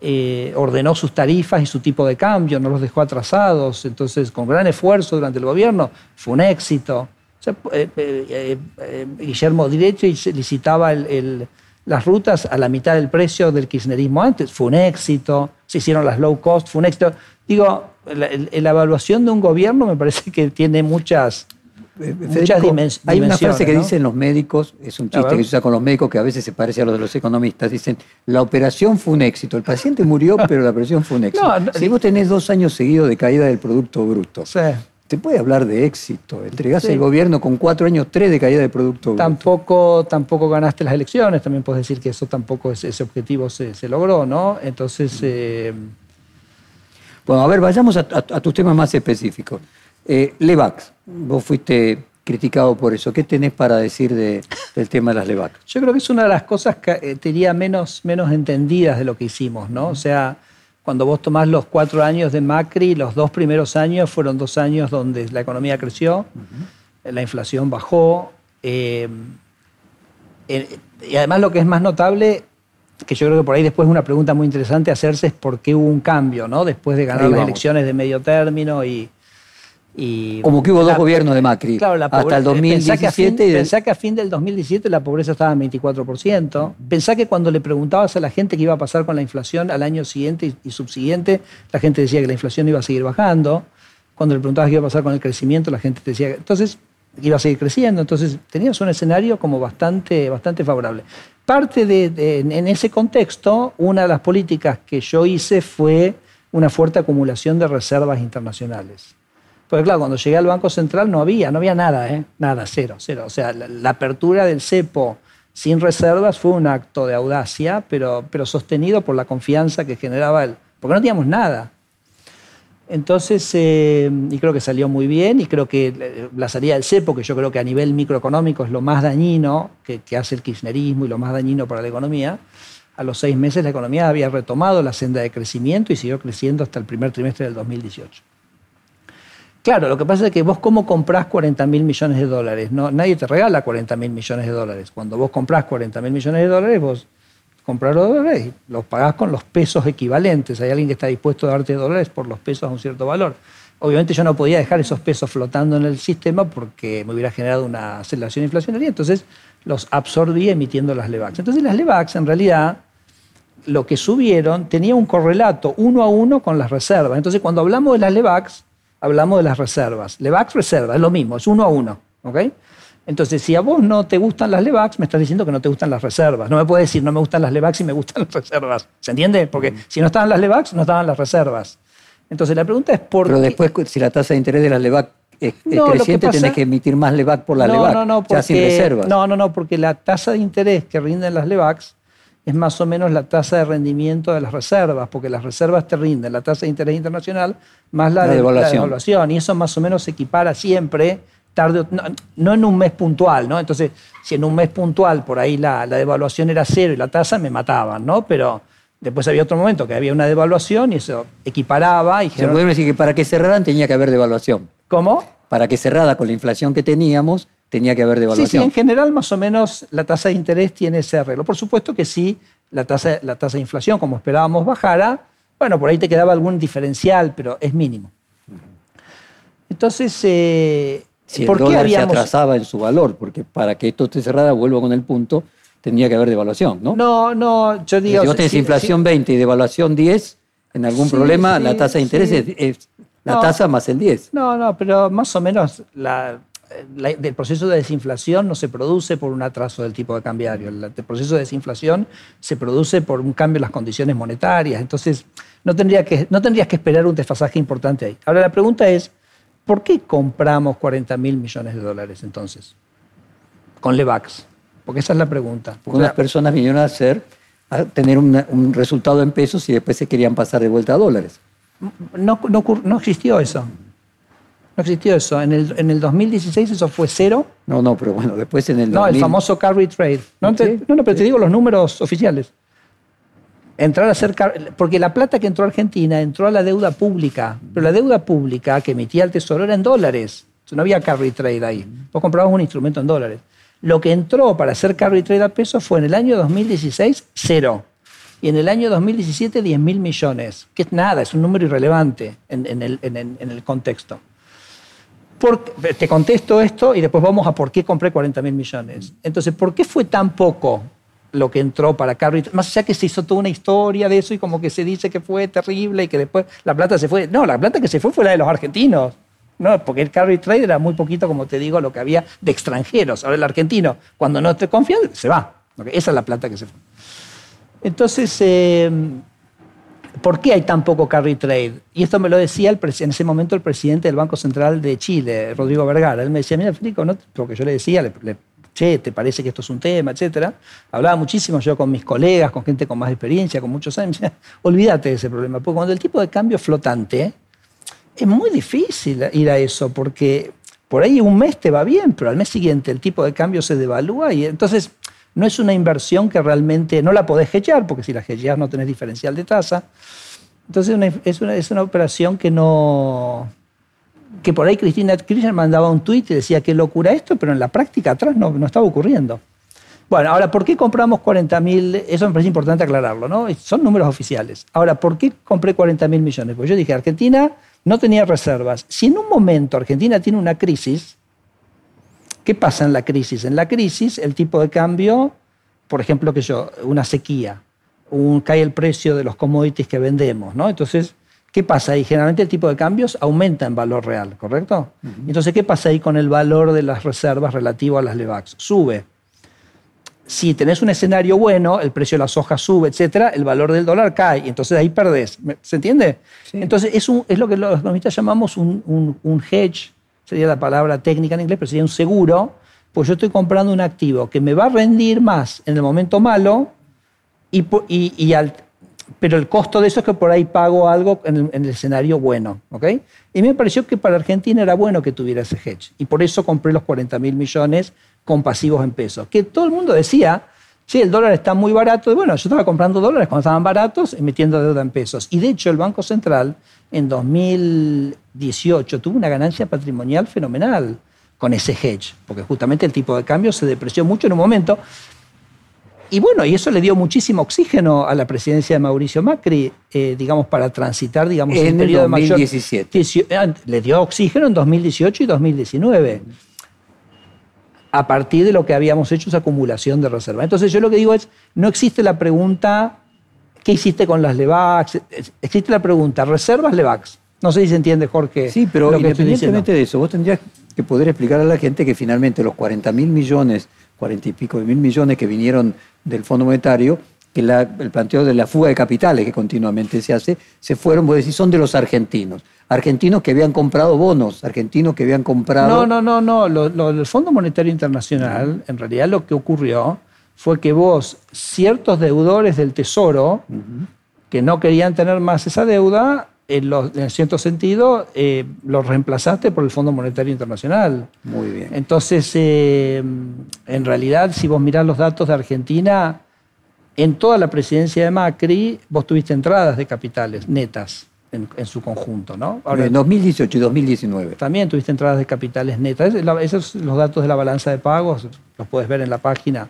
Speaker 4: eh, ordenó sus tarifas y su tipo de cambio, no los dejó atrasados, entonces con gran esfuerzo durante el gobierno fue un éxito. Eh, eh, Guillermo Direcho licitaba las rutas a la mitad del precio del kirchnerismo antes, fue un éxito, se hicieron las low cost, fue un éxito. Digo, la, la evaluación de un gobierno me parece que tiene muchas
Speaker 3: Eh,
Speaker 4: muchas dimensiones.
Speaker 3: Hay una frase que dicen los médicos, es un chiste que se usa con los médicos que a veces se parece a los de los economistas. Dicen, la operación fue un éxito. El paciente murió, pero la operación fue un éxito. si vos tenés dos años seguidos de caída del Producto Bruto, te puede hablar de éxito. Entregás el gobierno con cuatro años, tres de caída del Producto Bruto.
Speaker 4: Tampoco, tampoco ganaste las elecciones, también puedes decir que eso tampoco, ese objetivo se, logró, ¿no? Entonces... Eh,
Speaker 3: bueno, a ver, vayamos a, tus temas más específicos. Eh, Levax, vos fuiste criticado por eso. ¿Qué tenés para decir del tema de las Levax?
Speaker 4: Yo creo que es una de las cosas que eh, te menos, menos entendidas de lo que hicimos, ¿no? O sea, cuando vos tomás los cuatro años de Macri, los dos primeros años fueron dos años donde la economía creció, la inflación bajó. Eh, y además lo que es más notable que yo creo que por ahí después una pregunta muy interesante hacerse es por qué hubo un cambio, ¿no? Después de ganar las elecciones de medio término y...
Speaker 3: Como que hubo dos gobiernos de Macri, hasta el 2017.
Speaker 4: Pensá que, a fin, del 2017 la pobreza estaba en 24%. Pensá que cuando le preguntabas a la gente qué iba a pasar con la inflación al año siguiente y, subsiguiente, la gente decía que la inflación iba a seguir bajando. Cuando le preguntabas qué iba a pasar con el crecimiento, la gente decía... Entonces, iba a seguir creciendo. Entonces, tenías un escenario como bastante, bastante favorable. Parte de, en ese contexto, una de las políticas que yo hice fue una fuerte acumulación de reservas internacionales. Porque claro, cuando llegué al Banco Central no había, no había nada, ¿eh? nada, cero, cero. O sea, la, apertura del cepo sin reservas fue un acto de audacia, pero, pero sostenido por la confianza que generaba él. Porque no teníamos nada. Entonces, eh, y creo que salió muy bien, y creo que la salida del cepo, que yo creo que a nivel microeconómico es lo más dañino que, hace el kirchnerismo y lo más dañino para la economía, a los seis meses la economía había retomado la senda de crecimiento y siguió creciendo hasta el primer trimestre del 2018. Claro, lo que pasa es que vos cómo comprás 40 mil millones de dólares, no, nadie te regala 40 mil millones de dólares. Cuando vos comprás 40 mil millones de dólares, vos comprar dólares y los pagás con los pesos equivalentes. Hay alguien que está dispuesto a darte dólares por los pesos a un cierto valor. Obviamente yo no podía dejar esos pesos flotando en el sistema porque me hubiera generado una aceleración inflacionaria, entonces los absorbí emitiendo las LEVAX. Entonces las LEVAX en realidad lo que subieron tenía un correlato uno a uno con las reservas. Entonces cuando hablamos de las LEVAX, hablamos de las reservas. LEVAX reserva, es lo mismo, es uno a uno. ¿okay? Entonces, si a vos no te gustan las LEVAX, me estás diciendo que no te gustan las reservas. No me puedes decir no me gustan las LEVAX y me gustan las reservas. ¿Se entiende? Porque mm. si no estaban las LEVAX, no estaban las reservas. Entonces, la pregunta es por
Speaker 3: Pero después, si la tasa de interés de las LEVAX es, creciente, tenés que emitir más LEVAX por la LEVAX,
Speaker 4: no, no, porque, sin reservas. No, no, no, porque la tasa de interés que rinden las LEVAX es más o menos la tasa de rendimiento de las reservas, porque las reservas te rinden la tasa de interés internacional más la, de, devaluación. la devaluación. Y eso más o menos se equipara siempre tarde, no, en un mes puntual, ¿no? Entonces, si en un mes puntual por ahí la, devaluación era cero y la tasa, me mataban, ¿no? Pero después había otro momento que había una devaluación y eso equiparaba. Y
Speaker 3: Se puede decir que para que cerraran tenía que haber devaluación.
Speaker 4: ¿Cómo?
Speaker 3: Para que cerrara con la inflación que teníamos, tenía que haber devaluación.
Speaker 4: Sí, sí, en general más o menos la tasa de interés tiene ese arreglo. Por supuesto que sí, la tasa, la tasa de inflación, como esperábamos, bajara, bueno, por ahí te quedaba algún diferencial, pero es mínimo. Entonces, eh,
Speaker 3: si el dólar se atrasaba en su valor, porque para que esto esté cerrada, vuelvo con el punto, tendría que haber devaluación, ¿no?
Speaker 4: No, no, yo digo...
Speaker 3: Si vos tenés inflación 20 y devaluación 10, en algún problema la tasa de interés es, la tasa más el 10.
Speaker 4: No, no, pero más o menos la, el proceso de desinflación no se produce por un atraso del tipo de cambiario. El, proceso de desinflación se produce por un cambio en las condiciones monetarias. Entonces, no, tendría que, no tendrías que esperar un desfasaje importante ahí. Ahora, la pregunta es, ¿Por qué compramos 40 mil millones de dólares entonces? Con Levax. Porque esa es la pregunta.
Speaker 3: Porque unas personas vinieron a hacer, a tener un resultado en pesos y después se querían pasar de vuelta a dólares.
Speaker 4: No, no, existió eso. No existió eso. En el, en el 2016 eso fue cero.
Speaker 3: No, no, pero bueno, después en el...
Speaker 4: No, el famoso carry trade. No, no, pero te digo los números oficiales entrar a hacer porque la plata que entró a Argentina entró a la deuda pública, pero la deuda pública que emitía el Tesoro era en dólares. No había carry trade ahí. Vos comprabas un instrumento en dólares. Lo que entró para hacer carry trade a pesos fue en el año 2016 cero. Y en el año 2017 10 mil millones, que es nada, es un número irrelevante en, el, en el, contexto. Te contesto esto y después vamos a por qué compré 40 mil millones. Entonces, ¿por qué fue tan poco lo que entró para Carry, más allá que se hizo toda una historia de eso y como que se dice que fue terrible y que después la plata se fue. No, la plata que se fue fue la de los argentinos. No, porque el carry trade era muy poquito, como te digo, lo que había de extranjeros. Ahora el argentino, cuando no te confía, se va. Esa es la plata que se fue. Entonces, eh, ¿por qué hay tan poco carry trade? Y esto me lo decía en ese momento el presidente del Banco Central de Chile, Rodrigo Vergara. Él me decía, mira, Federico, ¿no? porque yo le decía, che, ¿te parece que esto es un tema, etcétera? Hablaba muchísimo yo con mis colegas, con gente con más experiencia, con muchos años. Olvídate de ese problema, porque cuando el tipo de cambio es flotante, es muy difícil ir a eso, porque por ahí un mes te va bien, pero al mes siguiente el tipo de cambio se devalúa y entonces no es una inversión que realmente no la podés hedgear, porque si la hedgeas no tenés diferencial de tasa. Entonces es, una, operación que no, que por ahí Cristina Kirchner mandaba un tuit y decía qué locura esto, pero en la práctica atrás no, no estaba ocurriendo. Bueno, ahora, ¿por qué compramos 40.000? Eso me parece importante aclararlo, ¿no? Son números oficiales. Ahora, ¿por qué compré 40.000 millones? Pues yo dije, Argentina no tenía reservas. Si en un momento Argentina tiene una crisis, ¿qué pasa en la crisis? En la crisis, el tipo de cambio, por ejemplo, que yo, una sequía, un, cae el precio de los commodities que vendemos, ¿no? Entonces, ¿Qué pasa ahí? Generalmente el tipo de cambios aumenta en valor real, ¿correcto? Entonces, ¿qué pasa ahí con el valor de las reservas relativo a las LEVAX? Sube. Si tenés un escenario bueno, el precio de las hojas sube, etcétera, el valor del dólar cae y entonces ahí perdés. ¿Se entiende? Entonces, es, es, lo que los economistas llamamos un, un, hedge, sería la palabra técnica en inglés, pero sería un seguro, pues yo estoy comprando un activo que me va a rendir más en el momento malo y, y, y al, pero el costo de eso es que por ahí pago algo en el, escenario bueno. ¿ok? Y me pareció que para Argentina era bueno que tuviera ese hedge. Y por eso compré los 40 mil millones con pasivos en pesos. Que todo el mundo decía, sí, el dólar está muy barato. Bueno, yo estaba comprando dólares cuando estaban baratos y metiendo deuda en pesos. Y de hecho, el Banco Central en 2018 tuvo una ganancia patrimonial fenomenal con ese hedge, porque justamente el tipo de cambio se depreció mucho en un momento. Y bueno, y eso le dio muchísimo oxígeno a la presidencia de Mauricio Macri, eh, digamos, para transitar, digamos,
Speaker 3: en el periodo 2017.
Speaker 4: Eh, le dio oxígeno en 2018 y 2019. A partir de lo que habíamos hecho esa acumulación de reservas. Entonces, yo lo que digo es: no existe la pregunta, ¿qué hiciste con las LEVAX? Existe la pregunta, ¿reservas LEVAX? No sé si se entiende, Jorge.
Speaker 3: Sí, pero independientemente de eso, vos tendrías que poder explicar a la gente que finalmente los 40 mil millones, 40 y pico de mil millones que vinieron del Fondo Monetario, que el planteo de la fuga de capitales que continuamente se hace, se fueron, vos decís, son de los argentinos. Argentinos que habían comprado bonos, argentinos que habían comprado...
Speaker 4: No, no, no, no. el Fondo Monetario Internacional, en realidad lo que ocurrió fue que vos, ciertos deudores del Tesoro, que no querían tener más esa deuda, en, en cierto sentido, eh, los reemplazaste por el Fondo Monetario Internacional.
Speaker 3: Muy bien.
Speaker 4: Entonces, eh, en realidad, si vos mirás los datos de Argentina, en toda la presidencia de Macri, vos tuviste entradas de capitales netas en, su conjunto, ¿no?
Speaker 3: en 2018 y 2019.
Speaker 4: También tuviste entradas de capitales netas. Esos son los datos de la balanza de pagos, los puedes ver en la página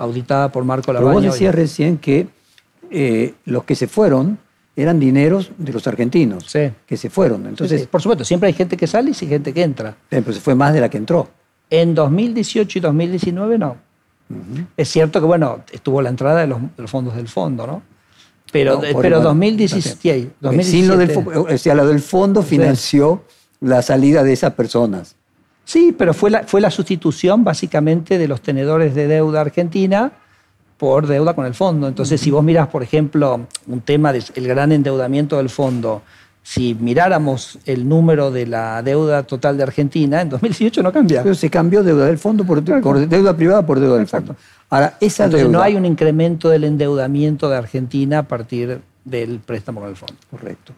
Speaker 4: auditada por Marco Labaño.
Speaker 3: Pero vos decías recién que eh, los que se fueron eran dineros de los argentinos que se fueron. Entonces,
Speaker 4: Por supuesto, siempre hay gente que sale y gente que entra.
Speaker 3: Pero se fue más de la que entró.
Speaker 4: En 2018 y 2019 no. Es cierto que, bueno, estuvo la entrada de los, fondos del fondo, ¿no? Pero, pero 2017, 2017.
Speaker 3: Sin lo del, o sea, lo del fondo financió la salida de esas personas.
Speaker 4: Sí, pero fue la, fue la sustitución básicamente de los tenedores de deuda argentina por deuda con el fondo. Entonces, si vos mirás, por ejemplo, un tema del gran endeudamiento del fondo, si miráramos el número de la deuda total de Argentina, en 2018 no cambia.
Speaker 3: Pero se cambió deuda del fondo por, deuda privada por deuda del fondo. Ahora, esa
Speaker 4: Entonces, no hay un incremento del endeudamiento de Argentina a partir del préstamo con el fondo.
Speaker 3: Correcto.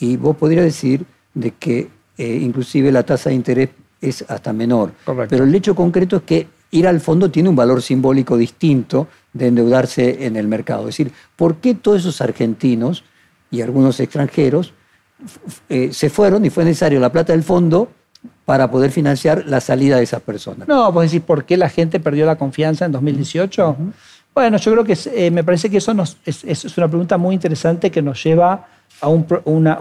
Speaker 3: Y vos podrías decir de que eh, inclusive la tasa de interés es hasta menor.
Speaker 4: Correcto.
Speaker 3: Pero el hecho concreto es que ir al fondo tiene un valor simbólico distinto de endeudarse en el mercado. Es decir, ¿por qué todos esos argentinos y algunos extranjeros eh, se fueron y fue necesario la plata del fondo para poder financiar la salida de esas personas?
Speaker 4: No, pues decir, ¿por qué la gente perdió la confianza en 2018? Bueno, yo creo que eh, me parece que eso es, es, una pregunta muy interesante que nos lleva a una,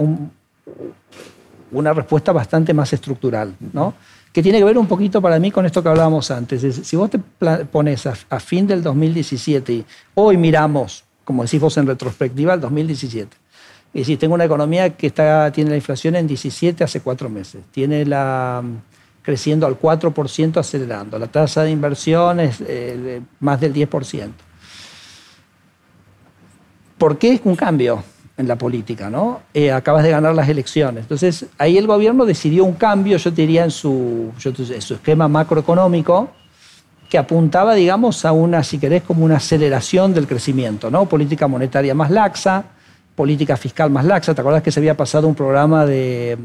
Speaker 4: una respuesta bastante más estructural, ¿no? que tiene que ver un poquito para mí con esto que hablábamos antes. Si vos te pones a, fin del 2017 y hoy miramos, como decís vos en retrospectiva, el 2017, Es decir, tengo una economía que está, tiene la inflación en 17 hace cuatro meses. Tiene la creciendo al 4% acelerando. La tasa de inversión es eh, más del 10%. ¿Por qué es un cambio en la política? ¿no? Eh, acabas de ganar las elecciones. Entonces, ahí el gobierno decidió un cambio, yo te diría, en su, en su esquema macroeconómico, que apuntaba, digamos, a una, si querés, como una aceleración del crecimiento, ¿no? Política monetaria más laxa, política fiscal más laxa. ¿Te acordás que se había pasado un programa de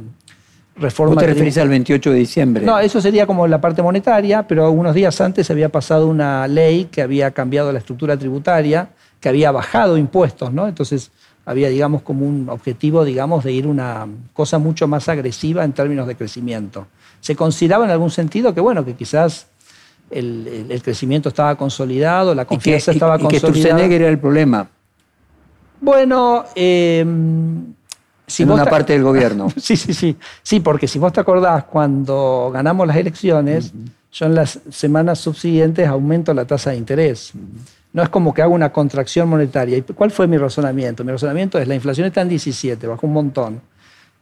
Speaker 4: reforma?
Speaker 3: ¿Vos te referís al 28 de diciembre?
Speaker 4: No, eso sería como la parte monetaria, pero unos días antes se había pasado una ley que había cambiado la estructura tributaria, que había bajado impuestos, ¿no? Entonces había, digamos, como un objetivo, digamos, de ir una cosa mucho más agresiva en términos de crecimiento. Se consideraba en algún sentido que, bueno, que quizás el, crecimiento estaba consolidado, la confianza estaba consolidada.
Speaker 3: Y que Sturzenegger era el problema.
Speaker 4: Bueno, eh,
Speaker 3: si en una parte del gobierno.
Speaker 4: sí, sí, sí. Sí, porque si vos te acordás, cuando ganamos las elecciones, yo en las semanas subsiguientes aumento la tasa de interés. No es como que hago una contracción monetaria. ¿Y cuál fue mi razonamiento? Mi razonamiento es, la inflación está en 17, bajó un montón.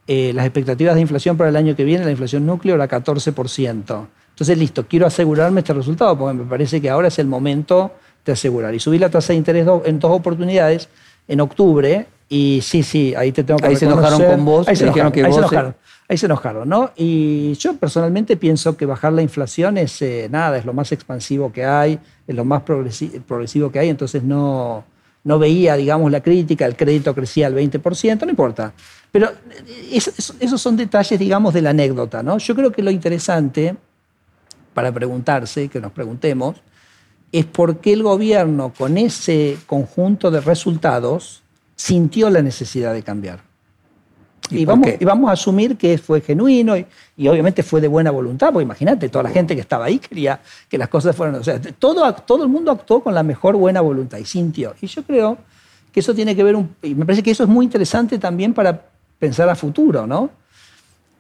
Speaker 4: Eh, las expectativas de inflación para el año que viene, la inflación núcleo era 14%. Entonces, listo, quiero asegurarme este resultado porque me parece que ahora es el momento de asegurar. Y subí la tasa de interés en dos oportunidades en octubre y sí, sí, ahí te tengo que
Speaker 3: Ahí se enojaron con vos,
Speaker 4: ahí se enojaron,
Speaker 3: que
Speaker 4: ahí
Speaker 3: vos
Speaker 4: se enojaron, ahí se enojaron, ¿no? Y yo personalmente pienso que bajar la inflación es eh, nada, es lo más expansivo que hay, es lo más progresivo que hay, entonces no, no veía, digamos, la crítica, el crédito crecía al 20%, no importa. Pero eh, esos son detalles, digamos, de la anécdota, ¿no? Yo creo que lo interesante para preguntarse, que nos preguntemos, es por qué el gobierno con ese conjunto de resultados sintió la necesidad de cambiar. Y, vamos, y vamos, a asumir que fue genuino y, obviamente fue de buena voluntad, porque imagínate, toda la gente que estaba ahí quería que las cosas fueran... O sea, todo, todo el mundo actuó con la mejor buena voluntad y sintió. Y yo creo que eso tiene que ver, un, y me parece que eso es muy interesante también para pensar a futuro, ¿no?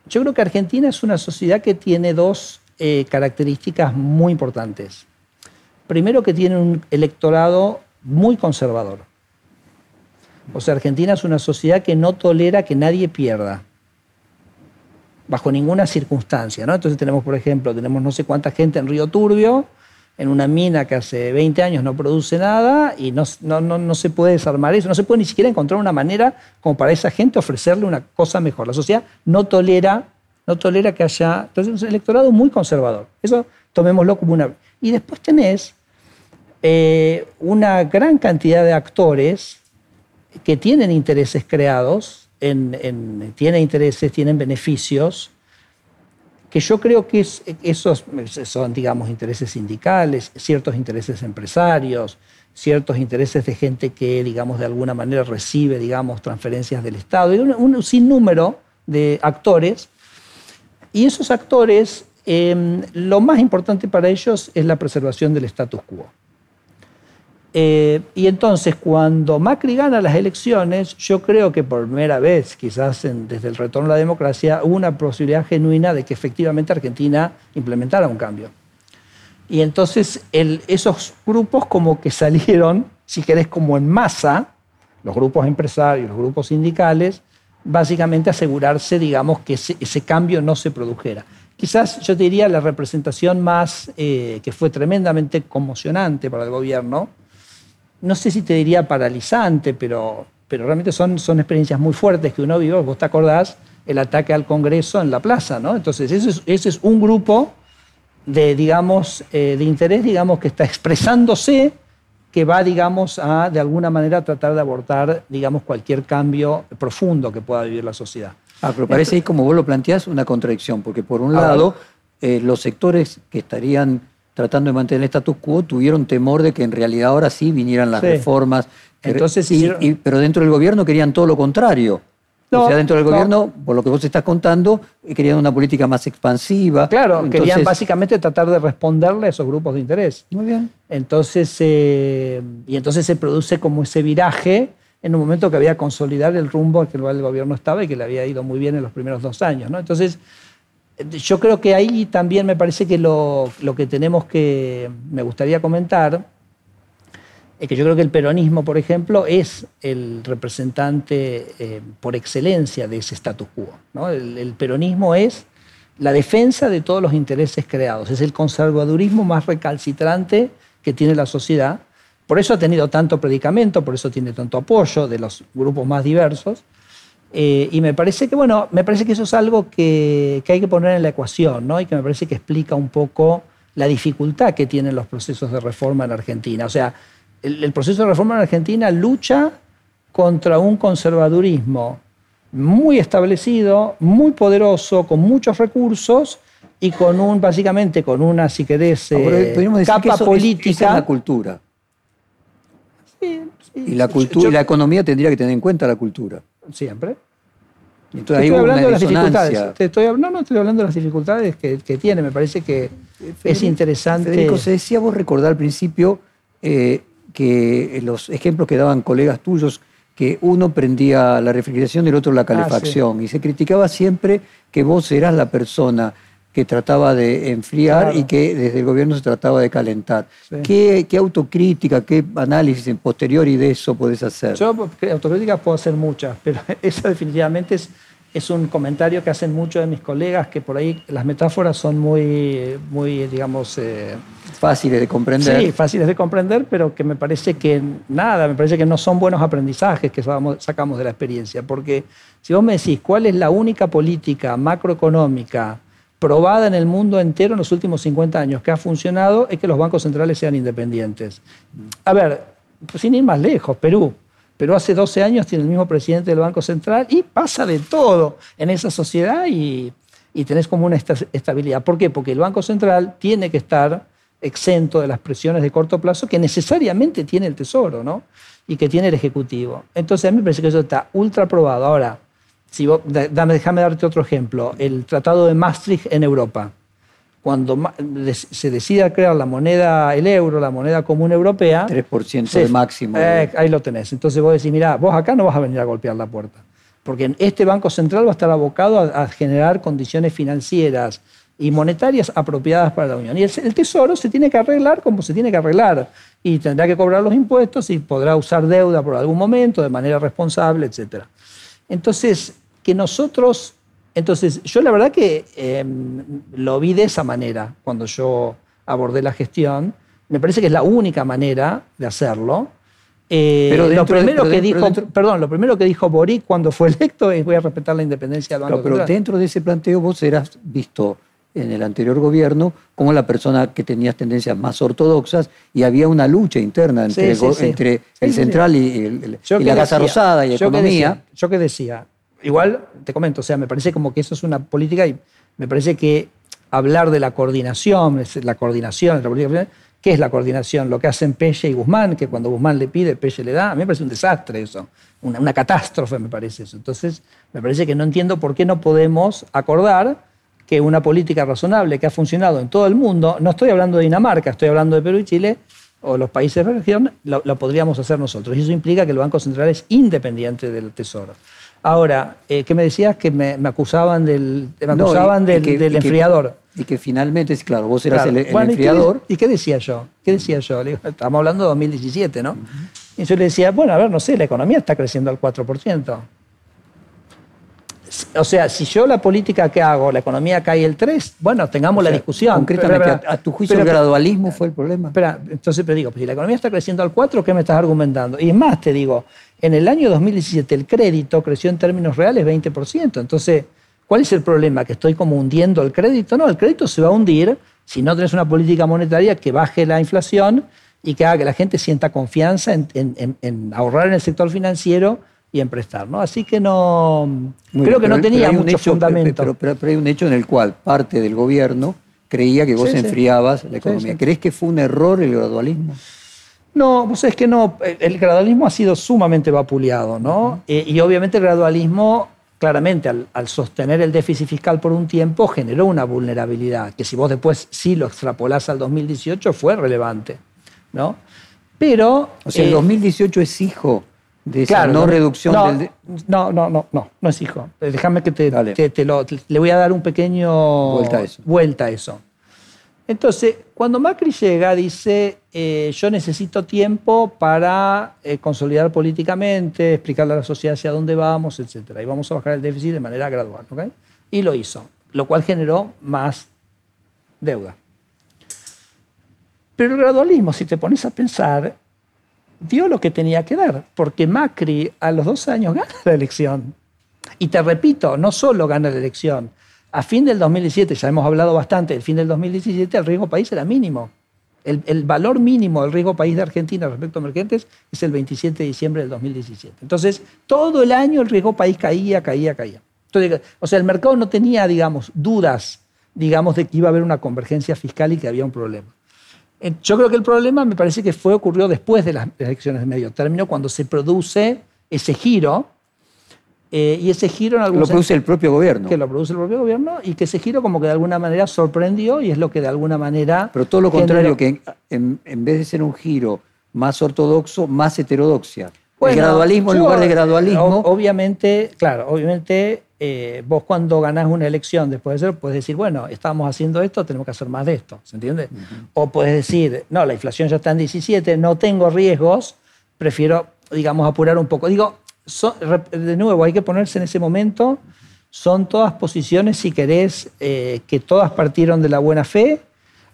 Speaker 4: Yo creo que Argentina es una sociedad que tiene dos eh, características muy importantes. Primero que tiene un electorado muy conservador. O sea, Argentina es una sociedad que no tolera que nadie pierda, bajo ninguna circunstancia. ¿no? Entonces tenemos, por ejemplo, tenemos no sé cuánta gente en Río Turbio, en una mina que hace 20 años no produce nada y no, no, no, se puede desarmar eso, no se puede ni siquiera encontrar una manera como para esa gente ofrecerle una cosa mejor. La sociedad no tolera no tolera que haya... Entonces es un electorado muy conservador. Eso tomémoslo como una... Y después tenés eh, una gran cantidad de actores que tienen intereses creados, en, tienen intereses, tienen beneficios, que yo creo que esos son, digamos, intereses sindicales, ciertos intereses empresarios, ciertos intereses de gente que, digamos, de alguna manera recibe, digamos, transferencias del Estado, y un, sinnúmero de actores y esos actores, em, lo más importante para ellos es la preservación del status quo. Eh, y entonces, cuando Macri gana las elecciones, yo creo que por primera vez, quizás desde el retorno a la democracia, hubo una posibilidad genuina de que efectivamente Argentina implementara un cambio. Y entonces esos grupos como que salieron, si querés, como en masa, los grupos empresarios, los grupos sindicales, básicamente asegurarse, digamos, que ese, cambio no se produjera. Quizás yo te diría la representación más, eh, que fue tremendamente conmocionante para el gobierno, no sé si te diría paralizante, pero, pero realmente son, son experiencias muy fuertes que uno vive, vos te acordás, el ataque al Congreso en la plaza, ¿no? Entonces, ese es, ese es un grupo de, digamos, eh, de interés, digamos, que está expresándose que va, digamos, a de alguna manera tratar de abortar, digamos, cualquier cambio profundo que pueda vivir la sociedad.
Speaker 3: Ah, pero parece ahí, como vos lo planteás, una contradicción, porque por un lado, eh, los sectores que estarían tratando de mantener el status quo tuvieron temor de que en realidad ahora sí vinieran las reformas. Entonces, pero dentro del gobierno querían todo lo contrario o sea, dentro del gobierno, por lo que vos estás contando, querían una política más expansiva.
Speaker 4: Claro, querían básicamente tratar de responderle a esos grupos de interés.
Speaker 3: Muy bien.
Speaker 4: Entonces, eh, y entonces se produce como ese viraje en un momento que había consolidar el rumbo al que el gobierno estaba y que le había ido muy bien en los primeros dos años. ¿no? Entonces, yo creo que ahí también me parece que lo, que tenemos que, me gustaría comentar, es que yo creo que el peronismo, por ejemplo, es el representante eh, por excelencia de ese status quo. el peronismo es la defensa de todos los intereses creados, es el conservadurismo más recalcitrante que tiene la sociedad por eso ha tenido tanto predicamento, por eso tiene tanto apoyo de los grupos más diversos. Eh, y me parece que, bueno, me parece que eso es algo que, hay que poner en la ecuación, ¿no? Y que me parece que explica un poco la dificultad que tienen los procesos de reforma en Argentina. O sea, el, proceso de reforma en Argentina lucha contra un conservadurismo muy establecido, muy poderoso, con muchos recursos y con un, básicamente, con una, si querés, eh, capa política.
Speaker 3: la cultura y la cultura y la economía tendría que tener en cuenta la cultura.
Speaker 4: Siempre.
Speaker 3: Entonces, estoy hablando de las dificultades.
Speaker 4: estoy, no, no estoy hablando de las dificultades que, tiene. Me parece que es interesante.
Speaker 3: Federico, se decía vos recordar al principio eh, que los ejemplos que daban colegas tuyos, que uno prendía la refrigeración y el otro la ah, calefacción. Y se criticaba siempre que vos eras la persona que trataba de enfriar y que desde el gobierno se trataba de calentar. ¿Qué, autocrítica, qué análisis posterior y de eso podés hacer?
Speaker 4: Yo autocrítica puedo hacer muchas, pero eso definitivamente es, es un comentario que hacen muchos de mis colegas, que por ahí las metáforas son muy, muy digamos... Eh,
Speaker 3: fáciles de comprender.
Speaker 4: Sí, fáciles de comprender, pero que me parece que nada, me parece que no son buenos aprendizajes que sacamos de la experiencia, porque si vos me decís cuál es la única política macroeconómica, probada en el mundo entero en los últimos 50 años que ha funcionado es que los bancos centrales sean independientes. A ver, sin ir más lejos, Perú. Perú hace 12 años tiene el mismo presidente del Banco Central y pasa de todo en esa sociedad y, tenés como una estabilidad. ¿Por qué? Porque el Banco Central tiene que estar exento de las presiones de corto plazo que necesariamente tiene el Tesoro, ¿no? Y que tiene el Ejecutivo. Entonces a mí me parece que eso está ultra probado. Ahora, si déjame darte otro ejemplo. El Tratado de Maastricht en Europa. Cuando se decida crear la moneda, el euro, la moneda común europea.
Speaker 3: 3% de máximo.
Speaker 4: Eh, ahí lo tenés. Entonces vos decís, mira, vos acá no vas a venir a golpear la puerta. Porque este Banco Central va a estar abocado a, generar condiciones financieras y monetarias apropiadas para la Unión. Y el, el, Tesoro se tiene que arreglar como se tiene que arreglar. Y tendrá que cobrar los impuestos y podrá usar deuda por algún momento de manera responsable, etc. Entonces, que nosotros, entonces yo la verdad que em, lo vi de esa manera cuando yo abordé la gestión, me parece que es la única manera de hacerlo. Eh, pero lo primero que dijo, perdón, lo primero que dijo Boric cuando fue electo es voy a respetar la independencia del Banco
Speaker 3: Pero dentro de ese planteo vos eras visto en el anterior gobierno como la persona que tenía tendencias más ortodoxas y había una lucha interna entre, el, central y, la Casa Rosada y economía.
Speaker 4: yo que decía, igual te comento, o sea, me parece como que eso es una política y me parece que hablar de la coordinación, la coordinación, la política, ¿qué es la coordinación? Lo que hacen Pelle y Guzmán, que cuando Guzmán le pide, Pelle le da, a mí me parece un desastre eso, una, una catástrofe me parece eso. Entonces, me parece que no entiendo por qué no podemos acordar que una política razonable que ha funcionado en todo el mundo, no estoy hablando de Dinamarca, estoy hablando de Perú y Chile, o los países de la región, lo, lo podríamos hacer nosotros. Y eso implica que el Banco Central es independiente del Tesoro. Ahora, eh, ¿qué me decías? Que me, acusaban del, me acusaban del, enfriador.
Speaker 3: y que finalmente, claro, vos eras el, enfriador.
Speaker 4: ¿y qué, decía yo? ¿Qué decía yo? estamos hablando de 2017, ¿no? Y yo le decía, bueno, a ver, no sé, la economía está creciendo al 4%. O sea, si yo la política que hago, la economía cae el 3, bueno, tengamos la discusión.
Speaker 3: Concretamente, a, tu juicio el gradualismo fue el problema.
Speaker 4: Espera, entonces te digo, pues si la economía está creciendo al 4, ¿qué me estás argumentando? Y es más, te digo, en el año 2017 el crédito creció en términos reales 20%. Entonces, ¿cuál es el problema? ¿Que estoy como hundiendo el crédito? No, el crédito se va a hundir si no tenés una política monetaria que baje la inflación y que haga que la gente sienta confianza en, ahorrar en el sector financiero y en prestar. ¿no? Así que no. creo que no tenía mucho fundamento.
Speaker 3: Pero, hay un hecho en el cual parte del gobierno creía que vos enfriabas la economía. ¿Crees que fue un error el gradualismo?
Speaker 4: No, pues es que no, el gradualismo ha sido sumamente vapuleado, ¿no? Eh, y obviamente el gradualismo, claramente, al, sostener el déficit fiscal por un tiempo, generó una vulnerabilidad, que si vos después sí lo extrapolás al 2018, fue relevante, ¿no? Pero...
Speaker 3: O sea, el 2018 eh, es hijo de esa no, reducción
Speaker 4: no,
Speaker 3: del...
Speaker 4: No, no, no, no, no es hijo. Déjame que te, te, lo, le voy a dar un pequeño...
Speaker 3: Vuelta a eso.
Speaker 4: Vuelta a eso. Entonces, cuando Macri llega, dice, eh, yo necesito tiempo para eh, consolidar políticamente, explicarle a la sociedad hacia dónde vamos, etc. Y vamos a bajar el déficit de manera gradual. ¿okay? Y lo hizo, lo cual generó más deuda. Pero el gradualismo, si te pones a pensar, dio lo que tenía que dar, porque Macri a los dos años gana la elección. Y te repito, no solo gana la elección, a fin del 2017, ya hemos hablado bastante, el fin del 2017 el riesgo país era mínimo. El, valor mínimo del riesgo país de Argentina respecto a emergentes es el 27 de diciembre del 2017. Entonces, todo el año el riesgo país caía, caía, caía. O sea, el mercado no tenía, digamos, dudas, digamos, de que iba a haber una convergencia fiscal y que había un problema. Eh, yo creo que el problema me parece que fue ocurrió después de las elecciones de medio término, cuando se produce ese giro eh, y ese giro en algún
Speaker 3: Lo produce el propio gobierno.
Speaker 4: Que lo produce el propio gobierno y que ese giro como que de alguna manera sorprendió y es lo que de alguna manera...
Speaker 3: Pero todo lo contrario, que en, vez de ser un giro más ortodoxo, más heterodoxia. el gradualismo en lugar de gradualismo...
Speaker 4: Obviamente, claro, obviamente eh, vos cuando ganás una elección después de eso, puedes decir, bueno, estamos haciendo esto, tenemos que hacer más de esto, ¿se entiende? O puedes decir, no, la inflación ya está en 17, no tengo riesgos, prefiero, digamos, apurar un poco. Digo, de nuevo, hay que ponerse en ese momento, son todas posiciones, si querés, eh, que todas partieron de la buena fe.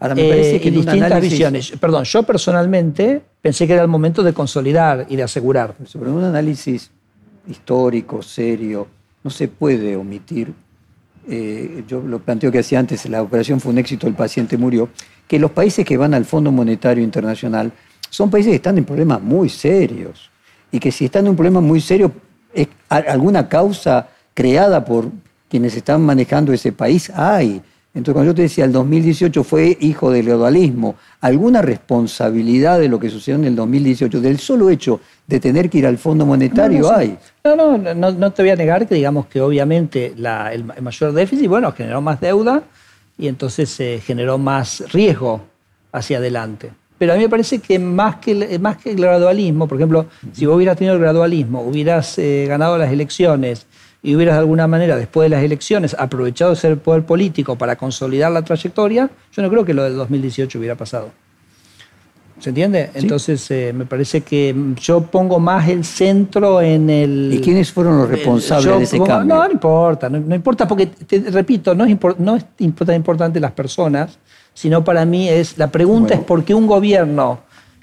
Speaker 4: Ahora, me parece eh, que distintas visiones. Perdón, yo personalmente pensé que era el momento de consolidar y de asegurar.
Speaker 3: Sobre un análisis histórico, serio, no se puede omitir, eh, yo lo planteo que hacía antes, la operación fue un éxito, el paciente murió, que los países que van al Fondo Monetario Internacional son países que están en problemas muy serios y que si están en un problema muy serio, es alguna causa creada por quienes están manejando ese país hay. Entonces, cuando yo te decía, el 2018 fue hijo del feudalismo, alguna responsabilidad de lo que sucedió en el 2018, del solo hecho de tener que ir al Fondo Monetario hay.
Speaker 4: No, no, no, no, te voy a negar que digamos que obviamente el, mayor déficit, bueno, generó más deuda y entonces se generó más riesgo hacia adelante. Pero a mí me parece que más que, más que el gradualismo, por ejemplo, si vos hubieras tenido el gradualismo, hubieras eh, ganado las elecciones y hubieras de alguna manera, después de las elecciones, aprovechado de ser el poder político para consolidar la trayectoria, yo no creo que lo del 2018 hubiera pasado. ¿Se entiende? Entonces, eh, me parece que yo pongo más el centro en el...
Speaker 3: ¿Y quiénes fueron los responsables de ese cambio?
Speaker 4: No, no importa, no, importa, porque, te repito, no es, no es importante las personas, sino para mí es, la pregunta es por qué un gobierno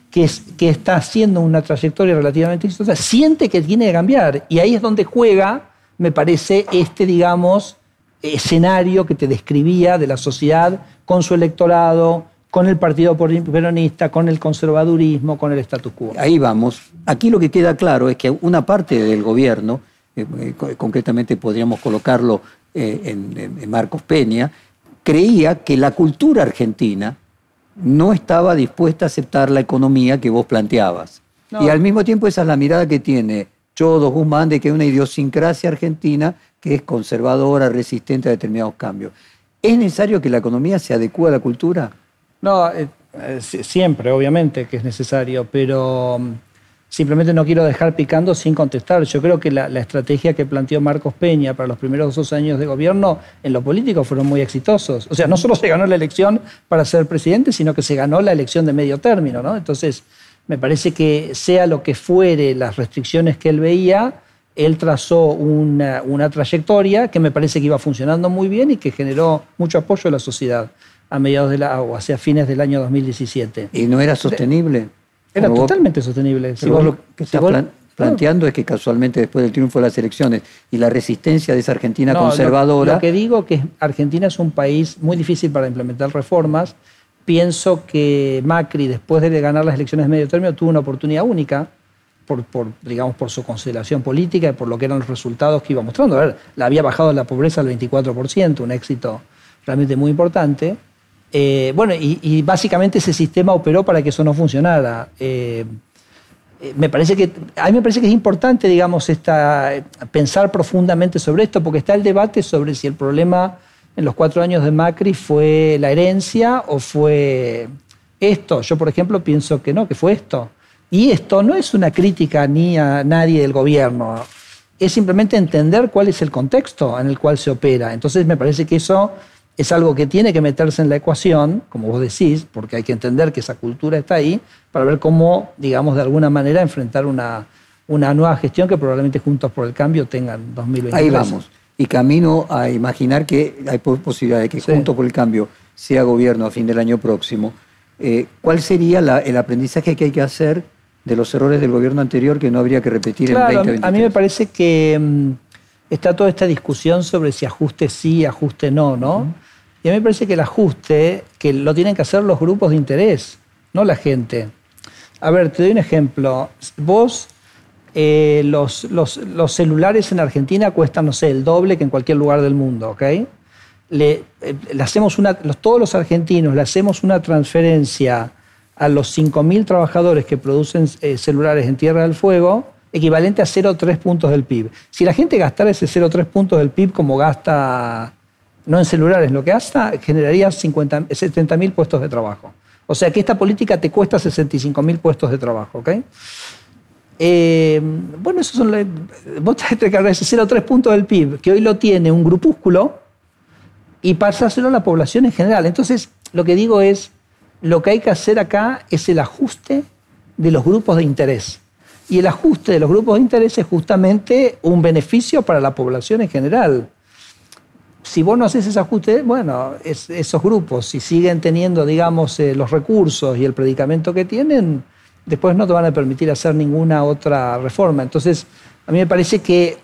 Speaker 4: que, es, que está haciendo una trayectoria relativamente exitosa siente que tiene que cambiar. Y ahí es donde juega, me parece, este, digamos, escenario que te describía de la sociedad con su electorado, con el partido peronista, con el conservadurismo, con el status quo.
Speaker 3: Ahí vamos. Aquí lo que queda claro es que una parte del gobierno, eh, eh, concretamente podríamos colocarlo eh, en Marcos Peña, creía que la cultura argentina no estaba dispuesta a aceptar la economía que vos planteabas. Y al mismo tiempo esa es la mirada que tiene Chodo Guzmán de que hay una idiosincrasia argentina que es conservadora, resistente a determinados cambios. ¿Es necesario que la economía se adecue a la cultura?
Speaker 4: No, eh, eh, siempre, obviamente que es necesario, pero mm, Simplemente no quiero dejar picando sin contestar. Yo creo que la, estrategia que planteó Marcos Peña para los primeros dos años de gobierno en lo político fueron muy exitosos. O sea, no solo se ganó la elección para ser presidente, sino que se ganó la elección de medio término. ¿no? Entonces, me parece que sea lo que fuere las restricciones que él veía, él trazó una, una trayectoria que me parece que iba funcionando muy bien y que generó mucho apoyo de la sociedad a mediados de la, o hacia fines del año 2017.
Speaker 3: ¿Y no era sostenible?
Speaker 4: Era totalmente sostenible.
Speaker 3: Si vos, lo que estás planteando es que casualmente después del triunfo de las elecciones y la resistencia de esa Argentina conservadora...
Speaker 4: Lo, que digo es que Argentina es un país muy difícil para implementar reformas. Pienso que Macri, después de ganar las elecciones de medio término, tuvo una oportunidad única por, digamos, por su consideración política y por lo que eran los resultados que iba mostrando. A ver, la había bajado la pobreza al 24%, un éxito realmente muy importante. Eh, bueno, y, básicamente ese sistema operó para que eso no funcionara. Eh, eh, me parece que, a mí me parece que es importante, digamos, esta, pensar profundamente sobre esto, porque está el debate sobre si el problema en los cuatro años de Macri fue la herencia o fue esto. Yo, por ejemplo, pienso que no, que fue esto. Y esto no es una crítica ni a nadie del gobierno, es simplemente entender cuál es el contexto en el cual se opera. Entonces me parece que eso es algo que tiene que meterse en la ecuación, como vos decís, porque hay que entender que esa cultura está ahí, para ver cómo, digamos, de alguna manera enfrentar una, una nueva gestión que probablemente Juntos por el Cambio tengan 2023.
Speaker 3: Ahí vamos. Y camino a imaginar que hay posibilidad de que Juntos por el Cambio sea gobierno a fin del año próximo. Eh, ¿Cuál sería el aprendizaje que hay que hacer de los errores del gobierno anterior que no habría que repetir en 2023?
Speaker 4: A mí me parece que mm, está toda esta discusión sobre si ajuste sí, ajuste no, ¿no? Y a mí me parece que el ajuste, que lo tienen que hacer los grupos de interés, no la gente. A ver, te doy un ejemplo. Vos, eh, los, celulares en Argentina cuestan, no sé, el doble que en cualquier lugar del mundo, ¿ok? Le, eh, hacemos todos los argentinos le hacemos una transferencia a los 5.000 trabajadores que producen eh, celulares en Tierra del Fuego, equivalente a 0,3 puntos del PIB. Si la gente gastara ese 0,3 puntos del PIB como gasta no en celulares, lo que hace generaría 70 mil puestos de trabajo. O sea que esta política te cuesta 65 mil puestos de trabajo, ¿ok? Eh, bueno, eso son. Vos tenés que cargar ese 0,3 puntos del PIB, que hoy lo tiene un grupúsculo, y pasárselo a la población en general. Entonces, lo que digo es: lo que hay que hacer acá es el ajuste de los grupos de interés. Y el ajuste de los grupos de interés es justamente un beneficio para la población en general si vos no haces ese ajuste, bueno, esos grupos, si siguen teniendo, digamos, eh, los recursos y el predicamento que tienen, después no te van a permitir hacer ninguna otra reforma. Entonces, a mí me parece que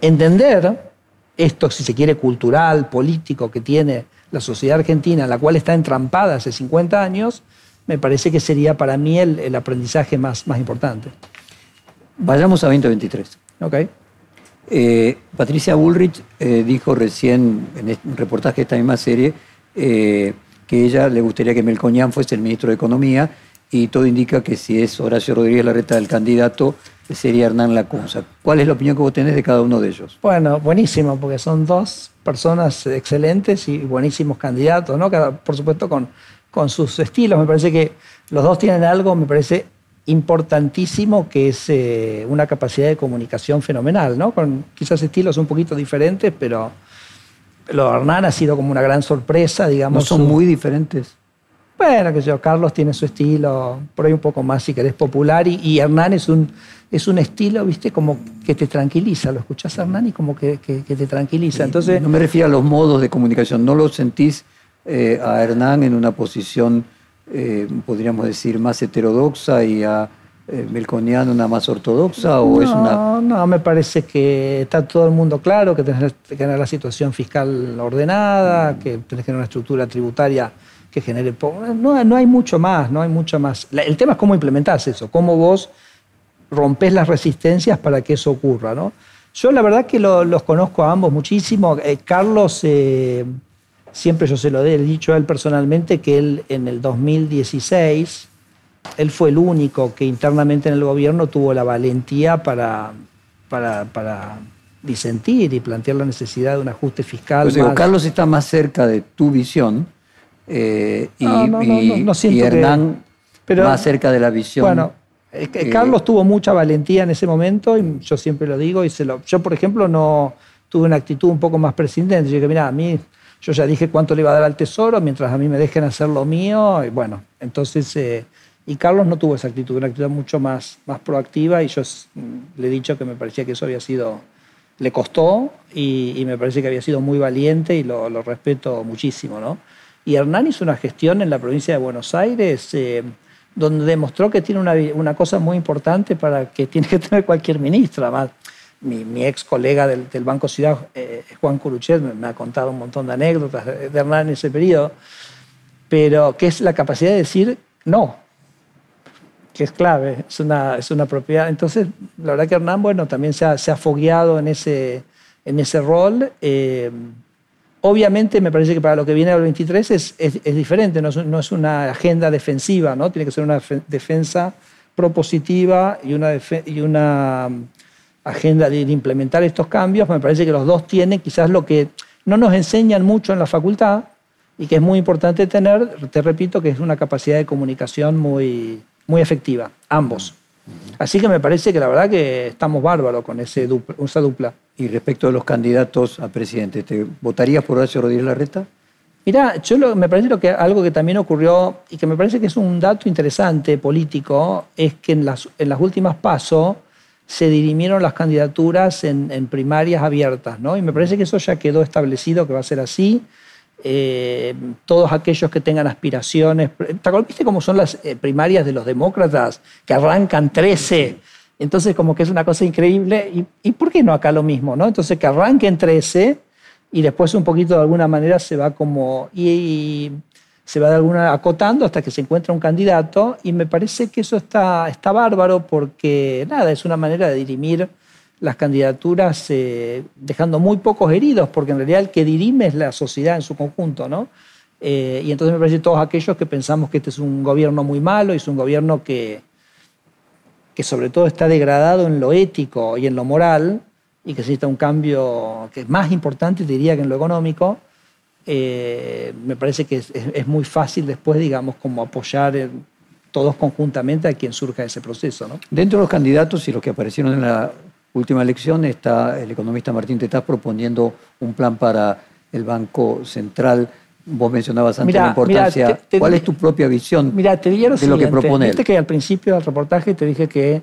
Speaker 4: entender esto, si se quiere, cultural, político que tiene la sociedad argentina, la cual está entrampada hace 50 años, me parece que sería para mí el, el aprendizaje más, más importante.
Speaker 3: Vayamos a 2023.
Speaker 4: Ok.
Speaker 3: Eh, Patricia Bullrich eh, dijo recién en un reportaje de esta misma serie eh, que ella le gustaría que Melconian fuese el ministro de Economía y todo indica que si es Horacio Rodríguez Larreta el candidato, sería Hernán Lacunza. ¿Cuál es la opinión que vos tenés de cada uno de ellos?
Speaker 4: Bueno, buenísimo, porque son dos personas excelentes y buenísimos candidatos, ¿no? por supuesto con, con sus estilos. Me parece que los dos tienen algo, me parece importantísimo que es eh, una capacidad de comunicación fenomenal, ¿no? Con quizás estilos un poquito diferentes, pero lo de Hernán ha sido como una gran sorpresa, digamos.
Speaker 3: ¿No son muy diferentes?
Speaker 4: Bueno, que yo, Carlos tiene su estilo, por ahí un poco más, si querés, popular, y, Hernán es un, es un estilo, viste, como que te tranquiliza. Lo escuchás a Hernán y como que, te tranquiliza. Entonces,
Speaker 3: no me refiero a los modos de comunicación, ¿no lo sentís eh, a Hernán en una posición eh, podríamos decir, más heterodoxa y a eh, Melconiano una más ortodoxa? O
Speaker 4: no,
Speaker 3: es una...
Speaker 4: no, me parece que está todo el mundo claro, que tenés que tener la situación fiscal ordenada, mm. que tenés que tener una estructura tributaria que genere... No, no hay mucho más, no hay mucho más. El tema es cómo implementás eso, cómo vos rompes las resistencias para que eso ocurra, ¿no? Yo la verdad que los conozco a ambos muchísimo. Eh, Carlos siempre yo se lo he dicho a él personalmente, que él en el 2016, él fue el único que internamente en el gobierno tuvo la valentía para, para, disentir y plantear la necesidad de un ajuste fiscal.
Speaker 3: Pues Carlos está más cerca de tu visión y, Hernán más cerca de la visión.
Speaker 4: Bueno, Carlos tuvo mucha valentía en ese momento y yo siempre lo digo y se lo, yo por ejemplo no tuve una actitud un poco más presidente. Yo dije, mira, a mí yo ya dije cuánto le iba a dar al Tesoro mientras a mí me dejen hacer lo mío. Y bueno, entonces, eh, y Carlos no tuvo esa actitud, una actitud mucho más, más proactiva y yo le he dicho que me parecía que eso había sido, le costó y, me parece que había sido muy valiente y lo, respeto muchísimo, ¿no? Y Hernán hizo una gestión en la provincia de Buenos Aires eh, donde demostró que tiene una, una, cosa muy importante para que tiene que tener cualquier ministra. Más mi, ex colega del, Banco Ciudad, eh, Juan Curuchet, me, ha contado un montón de anécdotas de, Hernán en ese periodo, pero que es la capacidad de decir no, que es clave, es una, es una propiedad. Entonces, la verdad que Hernán, bueno, también se ha, se ha fogueado en ese, en ese rol. Eh, obviamente, me parece que para lo que viene al 23 es, diferente, no es, una agenda defensiva, ¿no? Tiene que ser una defensa propositiva y una, y una agenda de, implementar estos cambios, me parece que los dos tienen quizás lo que no nos enseñan mucho en la facultad y que es muy importante tener, te repito, que es una capacidad de comunicación muy, muy efectiva, ambos. Así que me parece que la verdad que estamos bárbaros con ese esa dupla.
Speaker 3: Y respecto a los candidatos a presidente, ¿te votarías por Horacio Rodríguez Larreta?
Speaker 4: Mira, yo me parece lo que, algo que también ocurrió y que me parece que es un dato interesante político, es que en las, en las últimas pasos se dirimieron las candidaturas en, primarias abiertas, ¿no? Y me parece que eso ya quedó establecido que va a ser así. Eh, todos aquellos que tengan aspiraciones. ¿Viste cómo son las eh, primarias de los demócratas? Que arrancan 13. Entonces, como que es una cosa increíble. ¿Y, ¿Y, por qué no acá lo mismo? ¿no? Entonces, que arranquen 13 y después un poquito de alguna manera se va como. Y, se va de alguna acotando hasta que se encuentra un candidato. Y me parece que eso está, está bárbaro porque, nada, es una manera de dirimir las candidaturas eh, dejando muy pocos heridos, porque en realidad el que dirime es la sociedad en su conjunto, ¿no? Eh, y entonces me parece todos aquellos que pensamos que este es un gobierno muy malo y es un gobierno que, que sobre todo está degradado en lo ético y en lo moral y que necesita un cambio que es más importante, diría, que en lo económico, eh, me parece que es, muy fácil después, digamos, como apoyar todos conjuntamente a quien surja ese proceso. ¿no?
Speaker 3: Dentro de los candidatos y los que aparecieron en la última elección está el economista Martín Tetaz proponiendo un plan para el Banco Central. Vos mencionabas antes la importancia. ¿Cuál es tu propia visión
Speaker 4: mira, te de lo que propone Viste que al principio del reportaje te dije que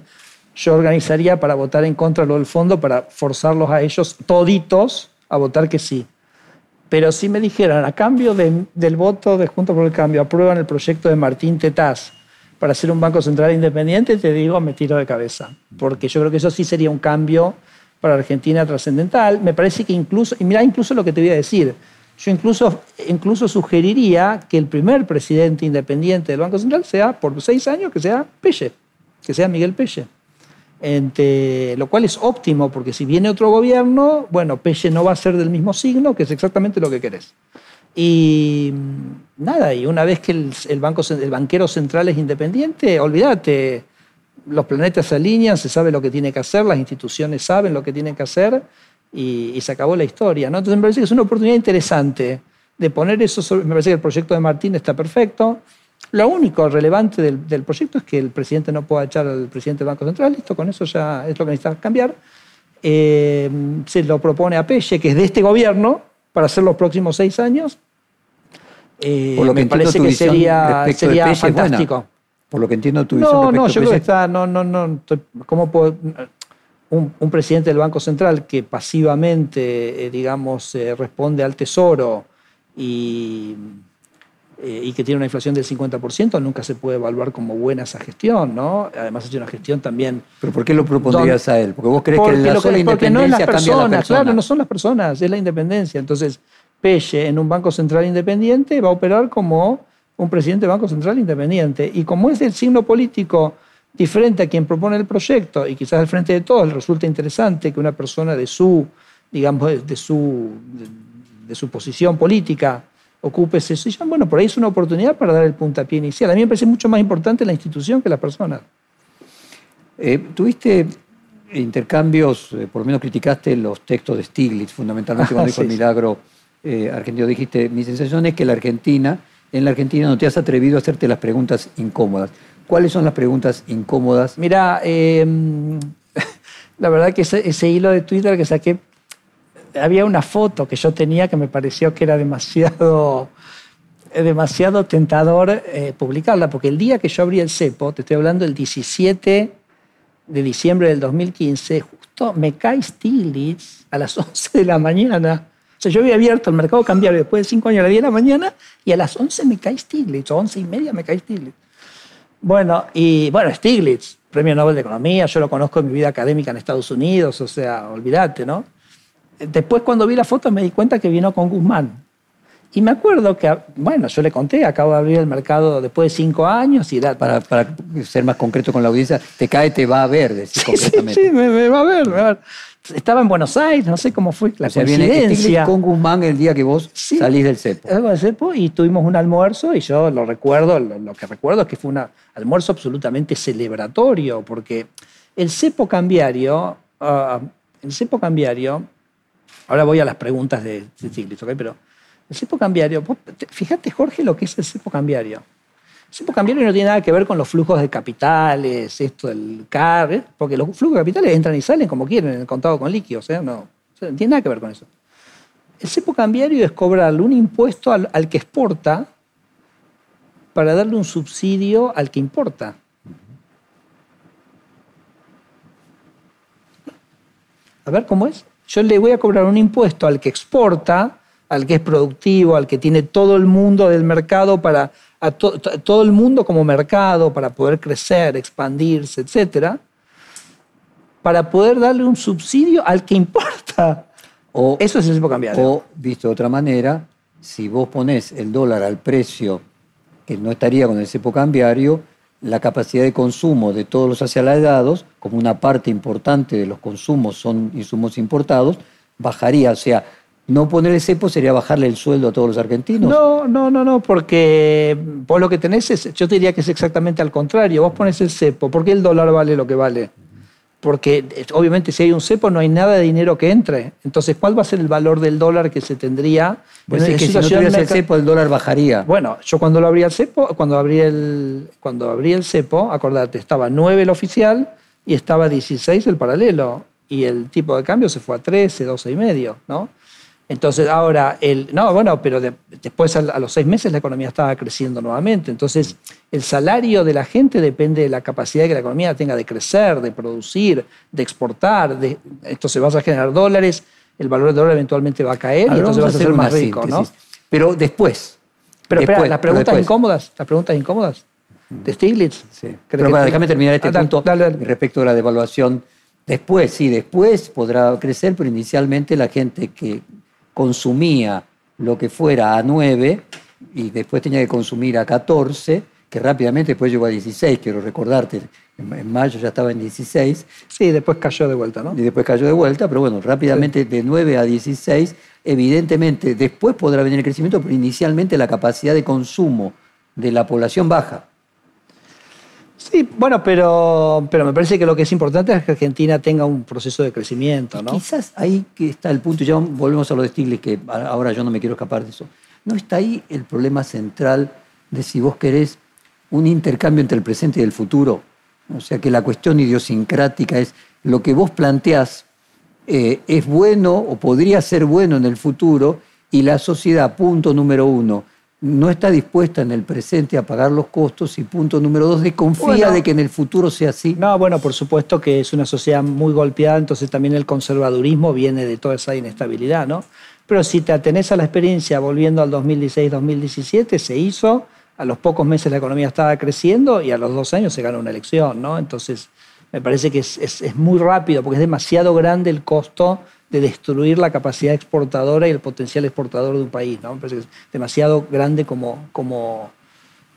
Speaker 4: yo organizaría para votar en contra de lo del fondo para forzarlos a ellos toditos a votar que sí. Pero si me dijeran, a cambio del voto de Juntos por el Cambio, aprueban el proyecto de Martín Tetaz para hacer un Banco Central independiente, te digo, me tiro de cabeza. Porque yo creo que eso sí sería un cambio para Argentina trascendental. Me parece que incluso, y mira incluso lo que te voy a decir, yo incluso, incluso sugeriría que el primer presidente independiente del Banco Central sea, por seis años, que sea Pelle, que sea Miguel Pelle. lo cual es óptimo, porque si viene otro gobierno, bueno, Pelle no va a ser del mismo signo, que es exactamente lo que querés. Y nada, y una vez que el, banco, el banquero central es independiente, olvídate, los planetas se alinean, se sabe lo que tiene que hacer, las instituciones saben lo que tienen que hacer y, se acabó la historia. ¿no? Entonces me parece que es una oportunidad interesante de poner eso sobre, me parece que el proyecto de Martín está perfecto. Lo único relevante del, proyecto es que el presidente no pueda echar al presidente del Banco Central, listo, con eso ya es lo que necesita cambiar. Eh, se lo propone a Pelle, que es de este gobierno, para hacer los próximos seis años.
Speaker 3: Eh, Por lo que me parece que sería, sería fantástico. Por lo que entiendo tu
Speaker 4: No, no, yo creo que está, no, no, no, ¿cómo puedo, un, presidente del Banco Central que pasivamente, eh, digamos, eh, responde al Tesoro y, y, que tiene una inflación del 50%, nunca se puede evaluar como buena esa gestión, ¿no? Además, es una gestión también...
Speaker 3: ¿Pero por qué lo propondrías a él? Porque vos crees que la sola independencia no es las
Speaker 4: personas, claro, no son las personas, es la independencia. Entonces, Pelle en un Banco Central independiente va a operar como un presidente de Banco Central independiente. Y como es el signo político diferente a quien propone el proyecto, y quizás al frente de todos le resulta interesante que una persona de su, digamos, de su, de, su posición política ocupe ese sillón, bueno, por ahí es una oportunidad para dar el puntapié inicial. A mí me parece mucho más importante la institución que la persona.
Speaker 3: Eh, ¿Tuviste intercambios, eh, por lo menos criticaste los textos de Stiglitz, fundamentalmente cuando dijo el milagro eh, argentino, dijiste, mi sensación es que la Argentina, en la Argentina no te has atrevido a hacerte las preguntas incómodas. ¿Cuáles son las preguntas incómodas?
Speaker 4: Mira, em, la verdad que ese, hilo de Twitter que saqué, había una foto que yo tenía que me pareció que era demasiado demasiado tentador eh, publicarla, porque el día que yo abrí el cepo, te estoy hablando el 17 de diciembre del 2015, justo me cae Stiglitz a las 11 de la mañana yo había abierto el mercado cambiario después de cinco años a las 10 de la mañana y a las 11 me cae Stiglitz, o 11 y media me cae Stiglitz. Bueno, y bueno, Stiglitz, premio Nobel de Economía, yo lo conozco en mi vida académica en Estados Unidos, o sea, olvídate, ¿no? Después cuando vi la foto me di cuenta que vino con Guzmán. Y me acuerdo que, bueno, yo le conté, acabo de abrir el mercado después de cinco años y
Speaker 3: Para, para ser más concreto con la audiencia, te cae, te va a ver, decir concretamente.
Speaker 4: Sí, sí me, va a ver, me va a ver estaba en Buenos Aires, no sé cómo fue la o sea, coincidencia.
Speaker 3: con Guzmán el día que vos salís del cepo.
Speaker 4: Del cepo y tuvimos un almuerzo y yo lo recuerdo, lo, que recuerdo es que fue un almuerzo absolutamente celebratorio porque el cepo cambiario, ah, el cepo cambiario, ahora voy a las preguntas de, de Pero el cepo cambiario, fíjate Jorge lo que es el cepo cambiario. El cepo cambiario no tiene nada que ver con los flujos de capitales, esto del CAR, ¿eh? porque los flujos de capitales entran y salen como quieren en el contado con líquidos, ¿eh? no, no tiene nada que ver con eso. El cepo cambiario es cobrarle un impuesto al, al que exporta para darle un subsidio al que importa. A ver cómo es. Yo le voy a cobrar un impuesto al que exporta, al que es productivo, al que tiene todo el mundo del mercado para a to- to- todo el mundo como mercado para poder crecer, expandirse, etcétera, para poder darle un subsidio al que importa.
Speaker 3: O,
Speaker 4: Eso es el cepo cambiario.
Speaker 3: o, visto de otra manera, si vos ponés el dólar al precio que no estaría con el cepo cambiario, la capacidad de consumo de todos los asalariados, como una parte importante de los consumos son insumos importados, bajaría. O sea, no poner el cepo sería bajarle el sueldo a todos los argentinos.
Speaker 4: No, no, no, no, porque vos lo que tenés es, yo te diría que es exactamente al contrario, vos pones el cepo, ¿por qué el dólar vale lo que vale? Porque eh, obviamente si hay un cepo no hay nada de dinero que entre, entonces ¿cuál va a ser el valor del dólar que se tendría? En
Speaker 3: decís que si no tuvieras el cepo, el dólar bajaría.
Speaker 4: Bueno, yo cuando lo abrí el cepo, cuando abrí el, cuando abrí el cepo, acordate, estaba 9 el oficial y estaba 16 el paralelo. Y el tipo de cambio se fue a 13, 12 y medio, ¿no? Entonces ahora, el, no, bueno, pero de- después a, los seis meses la economía estaba creciendo nuevamente. Entonces el salario de la gente depende de la capacidad que la economía tenga de crecer, de producir, de exportar. De, entonces vas a generar dólares, el valor del dólar eventualmente va a caer
Speaker 3: A
Speaker 4: y entonces vas a ser más rico, ¿no?
Speaker 3: Pero después.
Speaker 4: Pero espera,
Speaker 3: después,
Speaker 4: las
Speaker 3: pero
Speaker 4: preguntas incómodas, las preguntas incómodas de Stiglitz.
Speaker 3: Sí.
Speaker 4: ¿Crees
Speaker 3: Pero
Speaker 4: que
Speaker 3: déjame terminar este
Speaker 4: Ah,
Speaker 3: punto
Speaker 4: dale, dale.
Speaker 3: respecto de la devaluación. Después, sí, después podrá crecer, pero inicialmente la gente que consumía lo que fuera a 9 y después tenía que consumir a 14, que rápidamente después llegó a 16, quiero recordarte, en, mayo ya estaba en 16
Speaker 4: Sí, después cayó de vuelta, ¿no?
Speaker 3: y después cayó de vuelta, pero bueno, rápidamente de 9 a 16, evidentemente después podrá venir el crecimiento, pero inicialmente la capacidad de consumo de la población baja.
Speaker 4: Sí, bueno, pero, pero me parece que lo que es importante es que Argentina tenga un proceso de crecimiento, ¿no?
Speaker 3: Quizás ahí que está el punto, ya volvemos a lo de Stiglitz, que ahora yo no me quiero escapar de eso. ¿No está ahí el problema central de si vos querés un intercambio entre el presente y el futuro? O sea, que la cuestión idiosincrática es lo que vos planteás eh, es bueno o podría ser bueno en el futuro y la sociedad, punto número uno, no está dispuesta en el presente a pagar los costos y punto número dos, desconfía
Speaker 4: Bueno.
Speaker 3: de que en el futuro sea así.
Speaker 4: No, bueno, por supuesto que es una sociedad muy golpeada, entonces también el conservadurismo viene de toda esa inestabilidad, ¿no? Pero si te atenés a la experiencia volviendo al 2016-2017, se hizo, a los pocos meses la economía estaba creciendo y a los dos años se ganó una elección, ¿no? Entonces, me parece que es, es- es muy rápido porque es demasiado grande el costo de destruir la capacidad exportadora y el potencial exportador de un país, ¿no? Me parece que es demasiado grande como, como,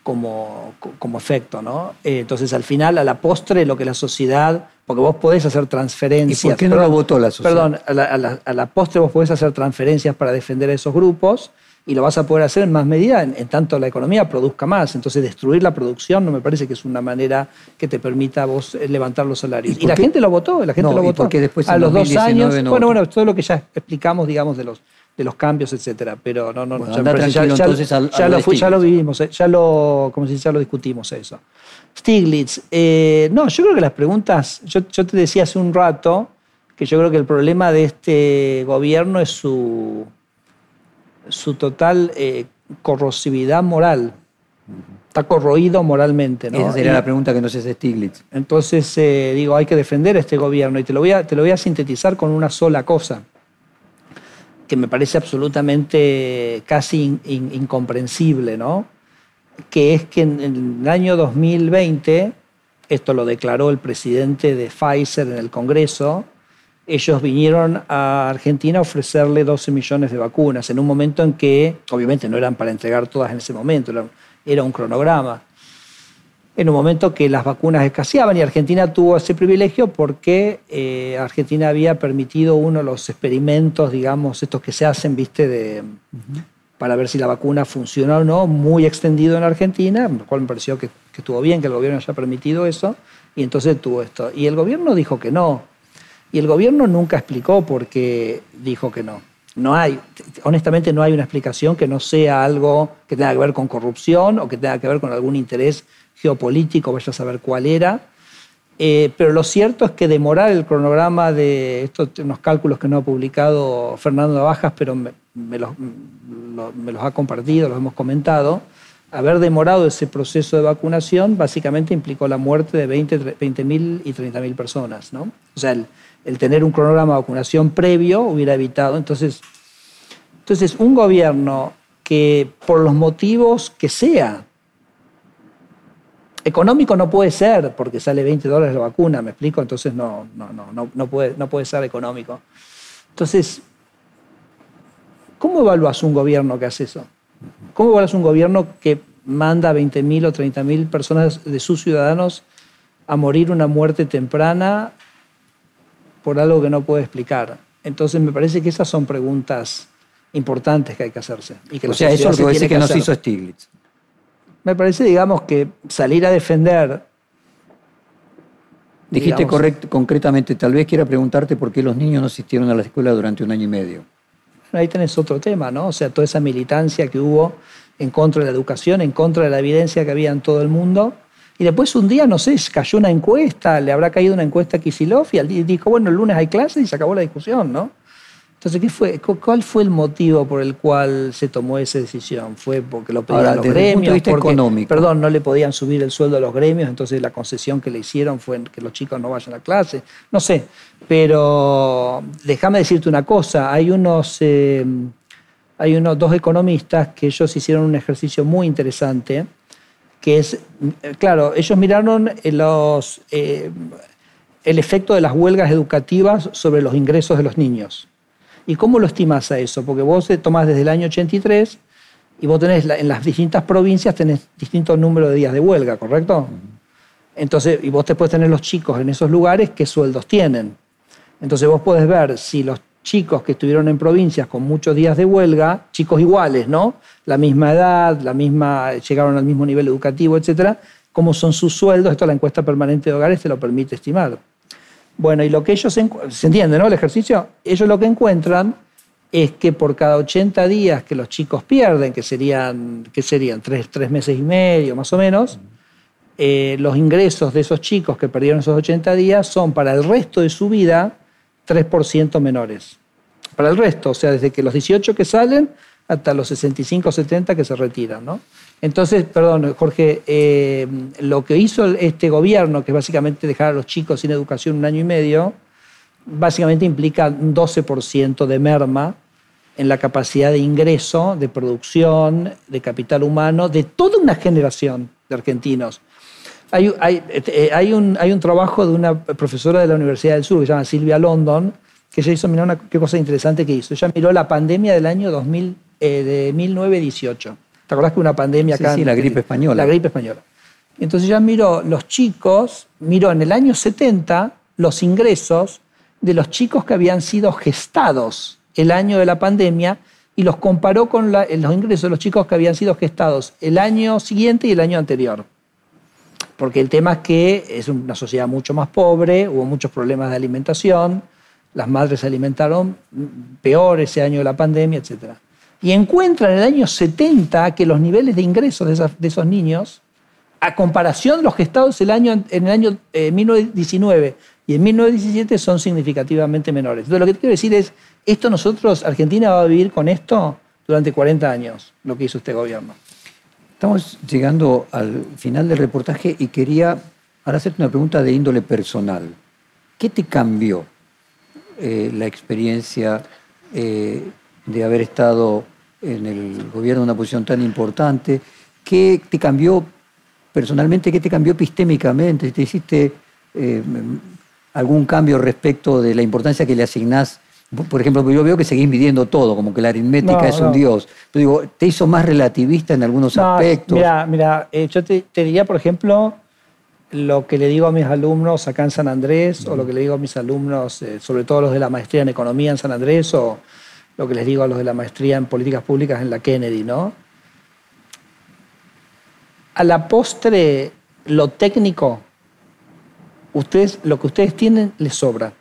Speaker 4: como, como efecto, ¿no? Eh, entonces, al final, a la postre, lo que la sociedad, porque vos podés hacer transferencias.
Speaker 3: ¿Y por qué no lo votó la sociedad?
Speaker 4: Perdón, a la, a la- a la postre vos podés hacer transferencias para defender a esos grupos y lo vas a poder hacer en más medida en, en tanto la economía produzca más. Entonces, destruir la producción no me parece que es una manera que te permita vos eh, levantar los salarios.
Speaker 3: ¿Y
Speaker 4: la gente lo votó, la gente
Speaker 3: No,
Speaker 4: lo
Speaker 3: ¿y
Speaker 4: votó.
Speaker 3: después
Speaker 4: a los dos
Speaker 3: 2019
Speaker 4: años,
Speaker 3: no
Speaker 4: bueno, bueno, todo lo que ya explicamos, digamos, de los de los cambios, etcétera. Pero no, no,
Speaker 3: Bueno,
Speaker 4: ya, parece- ya-
Speaker 3: al- lo
Speaker 4: ya lo vivimos, eh, ya lo, como dice, ya lo discutimos eso. Stiglitz, eh, no, yo creo que las preguntas, yo, yo te decía hace un rato que yo creo que el problema de este gobierno es su, su total eh, corrosividad moral. Está corroído moralmente, ¿no?
Speaker 3: Esa sería
Speaker 4: Y-
Speaker 3: la pregunta que nos hace Stiglitz.
Speaker 4: entonces, eh, digo, hay que defender a este gobierno y te lo, voy a, te lo voy a sintetizar con una sola cosa, que me parece absolutamente casi in- in- incomprensible, ¿no? Que es que en, en el año 2020, esto lo declaró el presidente de Pfizer en el Congreso, ellos vinieron a Argentina a ofrecerle 12 millones de vacunas en un momento en que, obviamente no eran para entregar todas en ese momento, era, un cronograma. En un momento que las vacunas escaseaban y Argentina tuvo ese privilegio porque eh, Argentina había permitido uno de los experimentos, digamos, estos que se hacen, viste, de, para ver si la vacuna funciona o no, muy extendido en Argentina, lo cual me pareció que, que estuvo bien que el gobierno haya permitido eso, y entonces tuvo esto. Y el gobierno dijo que no, y el gobierno nunca explicó por qué dijo que no. No hay, honestamente no hay una explicación que no sea algo que tenga que ver con corrupción o que tenga que ver con algún interés geopolítico, vaya a saber cuál era. Eh, pero lo cierto es que demorar el cronograma de estos unos cálculos que no ha publicado Fernando Navajas, pero me, me los, me los ha compartido, los hemos comentado, haber demorado ese proceso de vacunación básicamente implicó la muerte de 20.000 20 y 30.000 personas. ¿no? O sea, el, el, tener un cronograma de vacunación previo hubiera evitado. Entonces, entonces, un gobierno que por los motivos que sea, económico no puede ser porque sale 20 dólares la vacuna, ¿me explico? Entonces no, no, no, no, puede, no puede ser económico. Entonces, ¿cómo evalúas un gobierno que hace eso? ¿Cómo evalúas un gobierno que manda a 20.000 o 30.000 personas de sus ciudadanos a morir una muerte temprana por algo que no puede explicar? Entonces me parece que esas son preguntas importantes que hay que hacerse. Y que
Speaker 3: o sea, eso es lo que, que, que nos hizo Stiglitz.
Speaker 4: Me parece, digamos, que salir a defender...
Speaker 3: Dijiste concretamente, tal vez quiera preguntarte por qué los niños no asistieron a la escuela durante un año y medio.
Speaker 4: Ahí tenés otro tema, ¿no? O sea, toda esa militancia que hubo en contra de la educación, en contra de la evidencia que había en todo el mundo. Y después un día, no sé, cayó una encuesta, le habrá caído una encuesta a Kisilov y dijo, bueno, el lunes hay clase y se acabó la discusión, ¿no? Entonces, ¿qué fue, ¿cuál fue el motivo por el cual se tomó esa decisión? ¿Fue porque lo pedían los gremios?
Speaker 3: económico.
Speaker 4: Perdón, no le podían subir el sueldo a los gremios, entonces la concesión que le hicieron fue que los chicos no vayan a clase. No sé, pero déjame decirte una cosa, hay unos, eh, hay unos dos economistas que ellos hicieron un ejercicio muy interesante, que es, claro, ellos miraron los, eh, el efecto de las huelgas educativas sobre los ingresos de los niños. ¿Y cómo lo estimas a eso? Porque vos tomás desde el año 83 y vos tenés en las distintas provincias tenés distintos números de días de huelga, ¿correcto? Entonces, y vos te puedes tener los chicos en esos lugares, qué sueldos tienen. Entonces vos podés ver si los chicos que estuvieron en provincias con muchos días de huelga, chicos iguales, ¿no? La misma edad, la misma, llegaron al mismo nivel educativo, etcétera, cómo son sus sueldos, esto la encuesta permanente de hogares te lo permite estimar. Bueno, y lo que ellos, se entiende, ¿no? El ejercicio, ellos lo que encuentran es que por cada 80 días que los chicos pierden, que serían, que serían tres, meses y medio más o menos, eh, los ingresos de esos chicos que perdieron esos 80 días son para el resto de su vida 3% menores. Para el resto, o sea, desde que los 18 que salen hasta los 65 o 70 que se retiran, ¿no? Entonces, perdón, Jorge, eh, lo que hizo este gobierno, que básicamente dejar a los chicos sin educación un año y medio, básicamente implica un 12% de merma en la capacidad de ingreso, de producción, de capital humano, de toda una generación de argentinos. Hay, eh, un, hay un trabajo de una profesora de la Universidad del Sur que se llama Silvia London, que ella hizo, mirá una qué cosa interesante que hizo. Ella miró la pandemia del año 2000, eh, de 1918 ¿Te acordás que una pandemia acá?
Speaker 3: Sí, la gripe española.
Speaker 4: La gripe española. Entonces ya miró los chicos, miró en el año 70 los ingresos de los chicos que habían sido gestados el año de la pandemia y los comparó con los ingresos de los chicos que habían sido gestados el año siguiente y el año anterior. Porque el tema es que es una sociedad mucho más pobre, hubo muchos problemas de alimentación, las madres se alimentaron peor ese año de la pandemia, etcétera y encuentran en el año 70 que los niveles de ingresos de, esos niños, a comparación de los gestados el en el año 1919 eh, y en 1917, son significativamente menores. Entonces, lo que quiero decir es, esto nosotros, Argentina va a vivir con esto durante 40 años, lo que hizo este gobierno.
Speaker 3: Estamos llegando al final del reportaje y quería ahora hacerte una pregunta de índole personal. ¿Qué te cambió eh, la experiencia eh, de haber estado en el gobierno en una posición tan importante? ¿Qué te cambió personalmente? ¿Qué te cambió epistémicamente? ¿Te hiciste eh, algún cambio respecto de la importancia que le asignás? Por ejemplo, yo veo que seguís midiendo todo, como que la aritmética es un dios. Pero digo, ¿te hizo más relativista en algunos aspectos?
Speaker 4: Mira, mira eh, yo te, diría, por ejemplo, lo que le digo a mis alumnos acá en San Andrés, o lo que le digo a mis alumnos, eh, sobre todo los de la maestría en economía en San Andrés, o, lo que les digo a los de la maestría en políticas públicas en la Kennedy, ¿no? A la postre, lo técnico, ustedes, lo que ustedes tienen les sobra.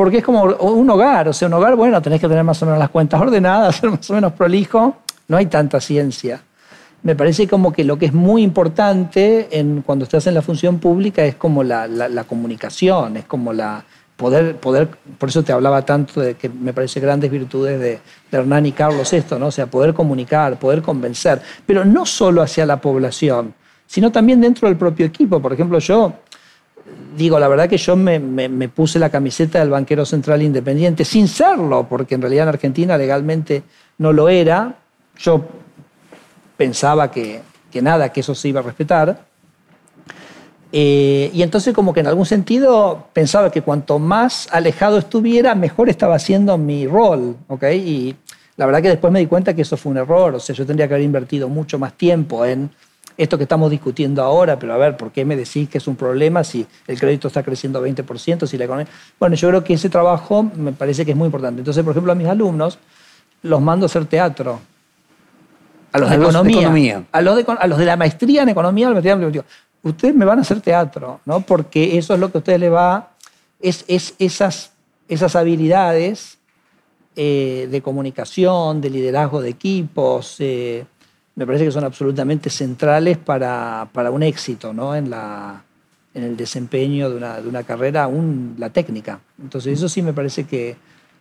Speaker 4: Porque es como un hogar, o sea, un hogar, bueno, tenés que tener más o menos las cuentas ordenadas, ser más o menos prolijo, no hay tanta ciencia. Me parece como que lo que es muy importante en, cuando estás en la función pública es como la comunicación, es como la, poder, poder, por eso te hablaba tanto de que me parece grandes virtudes de, de Hernán y Carlos esto, ¿no? O sea, poder comunicar, poder convencer, pero no solo hacia la población, sino también dentro del propio equipo. Por ejemplo, yo digo, la verdad que yo me, puse la camiseta del banquero central independiente sin serlo, porque en realidad en Argentina legalmente no lo era. Yo pensaba que, que nada, que eso se iba a respetar. Eh, y entonces como que en algún sentido pensaba que cuanto más alejado estuviera, mejor estaba haciendo mi rol, ¿ok? Y la verdad que después me di cuenta que eso fue un error, o sea, yo tendría que haber invertido mucho más tiempo en esto que estamos discutiendo ahora, pero a ver, ¿por qué me decís que es un problema si el crédito está creciendo 20%, si la economía... Bueno, yo creo que ese trabajo me parece que es muy importante. Entonces, por ejemplo, a mis alumnos los mando a hacer teatro. A los de, economía, A, los de, a los de la maestría en economía, a los de ustedes me van a hacer teatro, ¿no? Porque eso es lo que a ustedes les va, es, es esas, esas habilidades eh, de comunicación, de liderazgo de equipos, eh, me parece que son absolutamente centrales para, para un éxito, ¿no? En, la, en el desempeño de una, de una carrera, aún la técnica. Entonces eso sí me parece que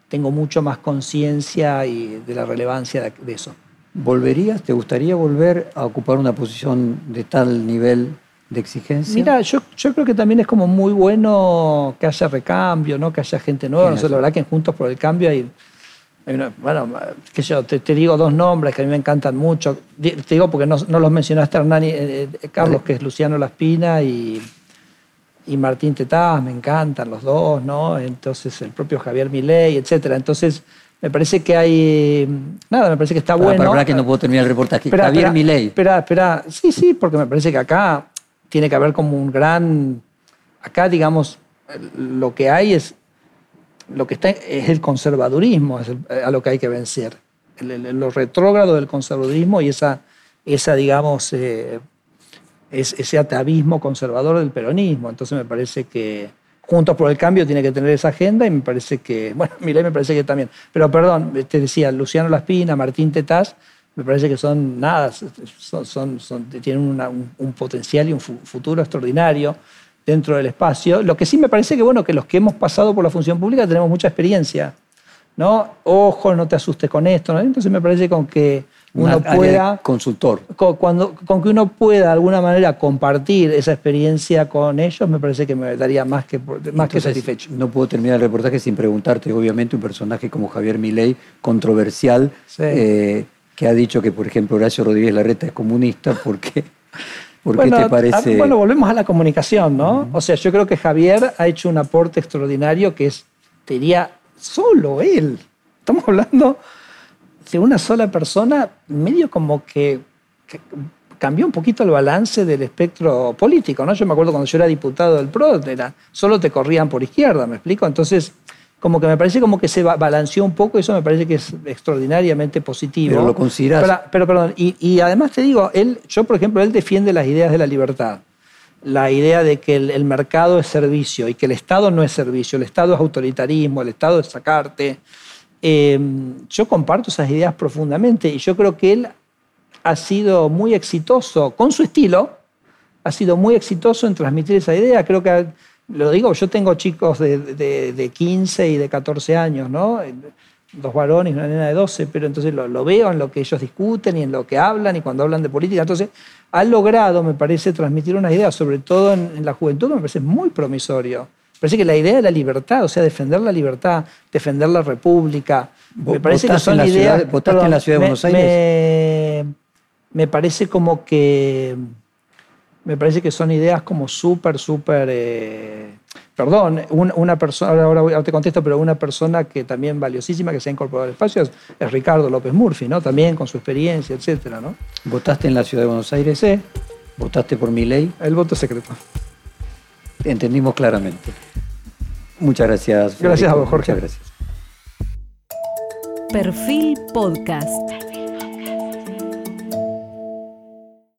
Speaker 4: tengo mucho más conciencia de la relevancia de, de eso.
Speaker 3: ¿Volverías, te gustaría volver a ocupar una posición de tal nivel de exigencia?
Speaker 4: Mira, yo, yo creo que también es como muy bueno que haya recambio, ¿no? que haya gente nueva. No sé, la verdad que en Juntos por el Cambio hay, bueno, yo, te, digo dos nombres que a mí me encantan mucho. Te digo porque no, no los mencionaste, Hernán y, eh, eh, Carlos, que es Luciano Laspina y, y Martín Tetaz, me encantan los dos, ¿no? Entonces el propio Javier Milei, etcétera. Entonces me parece que hay. Nada, me parece que está bueno.
Speaker 3: Para, que no puedo terminar el reportaje. Javier Milei.
Speaker 4: Espera, espera. Sí, sí, porque me parece que acá tiene que haber como un gran... Acá, digamos, lo que hay es... Lo que está es el conservadurismo, es a lo que hay que vencer. lo retrógrado del conservadurismo y esa, esa digamos, eh, ese atavismo conservador del peronismo. Entonces me parece que Juntos por el Cambio tiene que tener esa agenda y me parece que, bueno, Milei me parece que también. Pero perdón, te decía, Luciano Laspina, Martín Tetaz, me parece que son nada, son, tienen un, potencial y un futuro extraordinario dentro del espacio. Lo que sí me parece que, bueno, que los que hemos pasado por la función pública tenemos mucha experiencia. ¿no? Ojo, no te asustes con esto. Entonces me parece con que uno pueda...
Speaker 3: Consultor.
Speaker 4: Con, cuando, con que uno pueda de alguna manera compartir esa experiencia con ellos, me parece que me daría más que, más que satisfecho.
Speaker 3: No puedo terminar el reportaje sin preguntarte, obviamente, un personaje como Javier Milei, controversial. Eh, que ha dicho que, por ejemplo, Horacio Rodríguez Larreta es comunista, ¿por qué te parece?
Speaker 4: bueno, volvemos a la comunicación, ¿no? O sea, yo creo que Javier ha hecho un aporte extraordinario que es, te diría, solo él. Estamos hablando de una sola persona, medio como que, cambió un poquito el balance del espectro político, ¿no? Yo me acuerdo cuando yo era diputado del PRO, era, solo te corrían por izquierda, ¿me explico? Entonces, como que me parece como que se balanceó un poco, eso me parece que es extraordinariamente positivo.
Speaker 3: Pero lo consideras.
Speaker 4: Pero, perdón, y, además te digo, él, yo por ejemplo, él defiende las ideas de la libertad. La idea de que el, mercado es servicio y que el Estado no es servicio, el Estado es autoritarismo, el Estado es sacarte. Em, yo comparto esas ideas profundamente y yo creo que él ha sido muy exitoso con su estilo, ha sido muy exitoso en transmitir esa idea. Creo que lo digo, yo tengo chicos de, de, 15 y de 14 años, ¿no? Dos varones y una nena de 12, pero entonces lo, veo en lo que ellos discuten y en lo que hablan y cuando hablan de política. Entonces, ha logrado, me parece, transmitir una idea, sobre todo en, la juventud, me parece muy promisorio. Me parece que la idea de la libertad, o sea, defender la libertad, defender la república, me parece que son ideas...
Speaker 3: ¿Votaste en la ciudad de Buenos Aires?
Speaker 4: me parece como que me parece que son ideas como súper, súper... Eh, perdón, una, persona, ahora, te contesto, pero una persona que también valiosísima que se ha incorporado al espacio es, Ricardo López Murphy, ¿no? También con su experiencia, etcétera, ¿no?
Speaker 3: ¿Votaste en la ciudad de Buenos Aires?
Speaker 4: Sí.
Speaker 3: ¿Votaste por mi ley?
Speaker 4: El voto secreto.
Speaker 3: Entendimos claramente. Muchas gracias.
Speaker 4: Gracias a vos, Jorge.
Speaker 3: Muchas gracias.
Speaker 2: Perfil Podcast.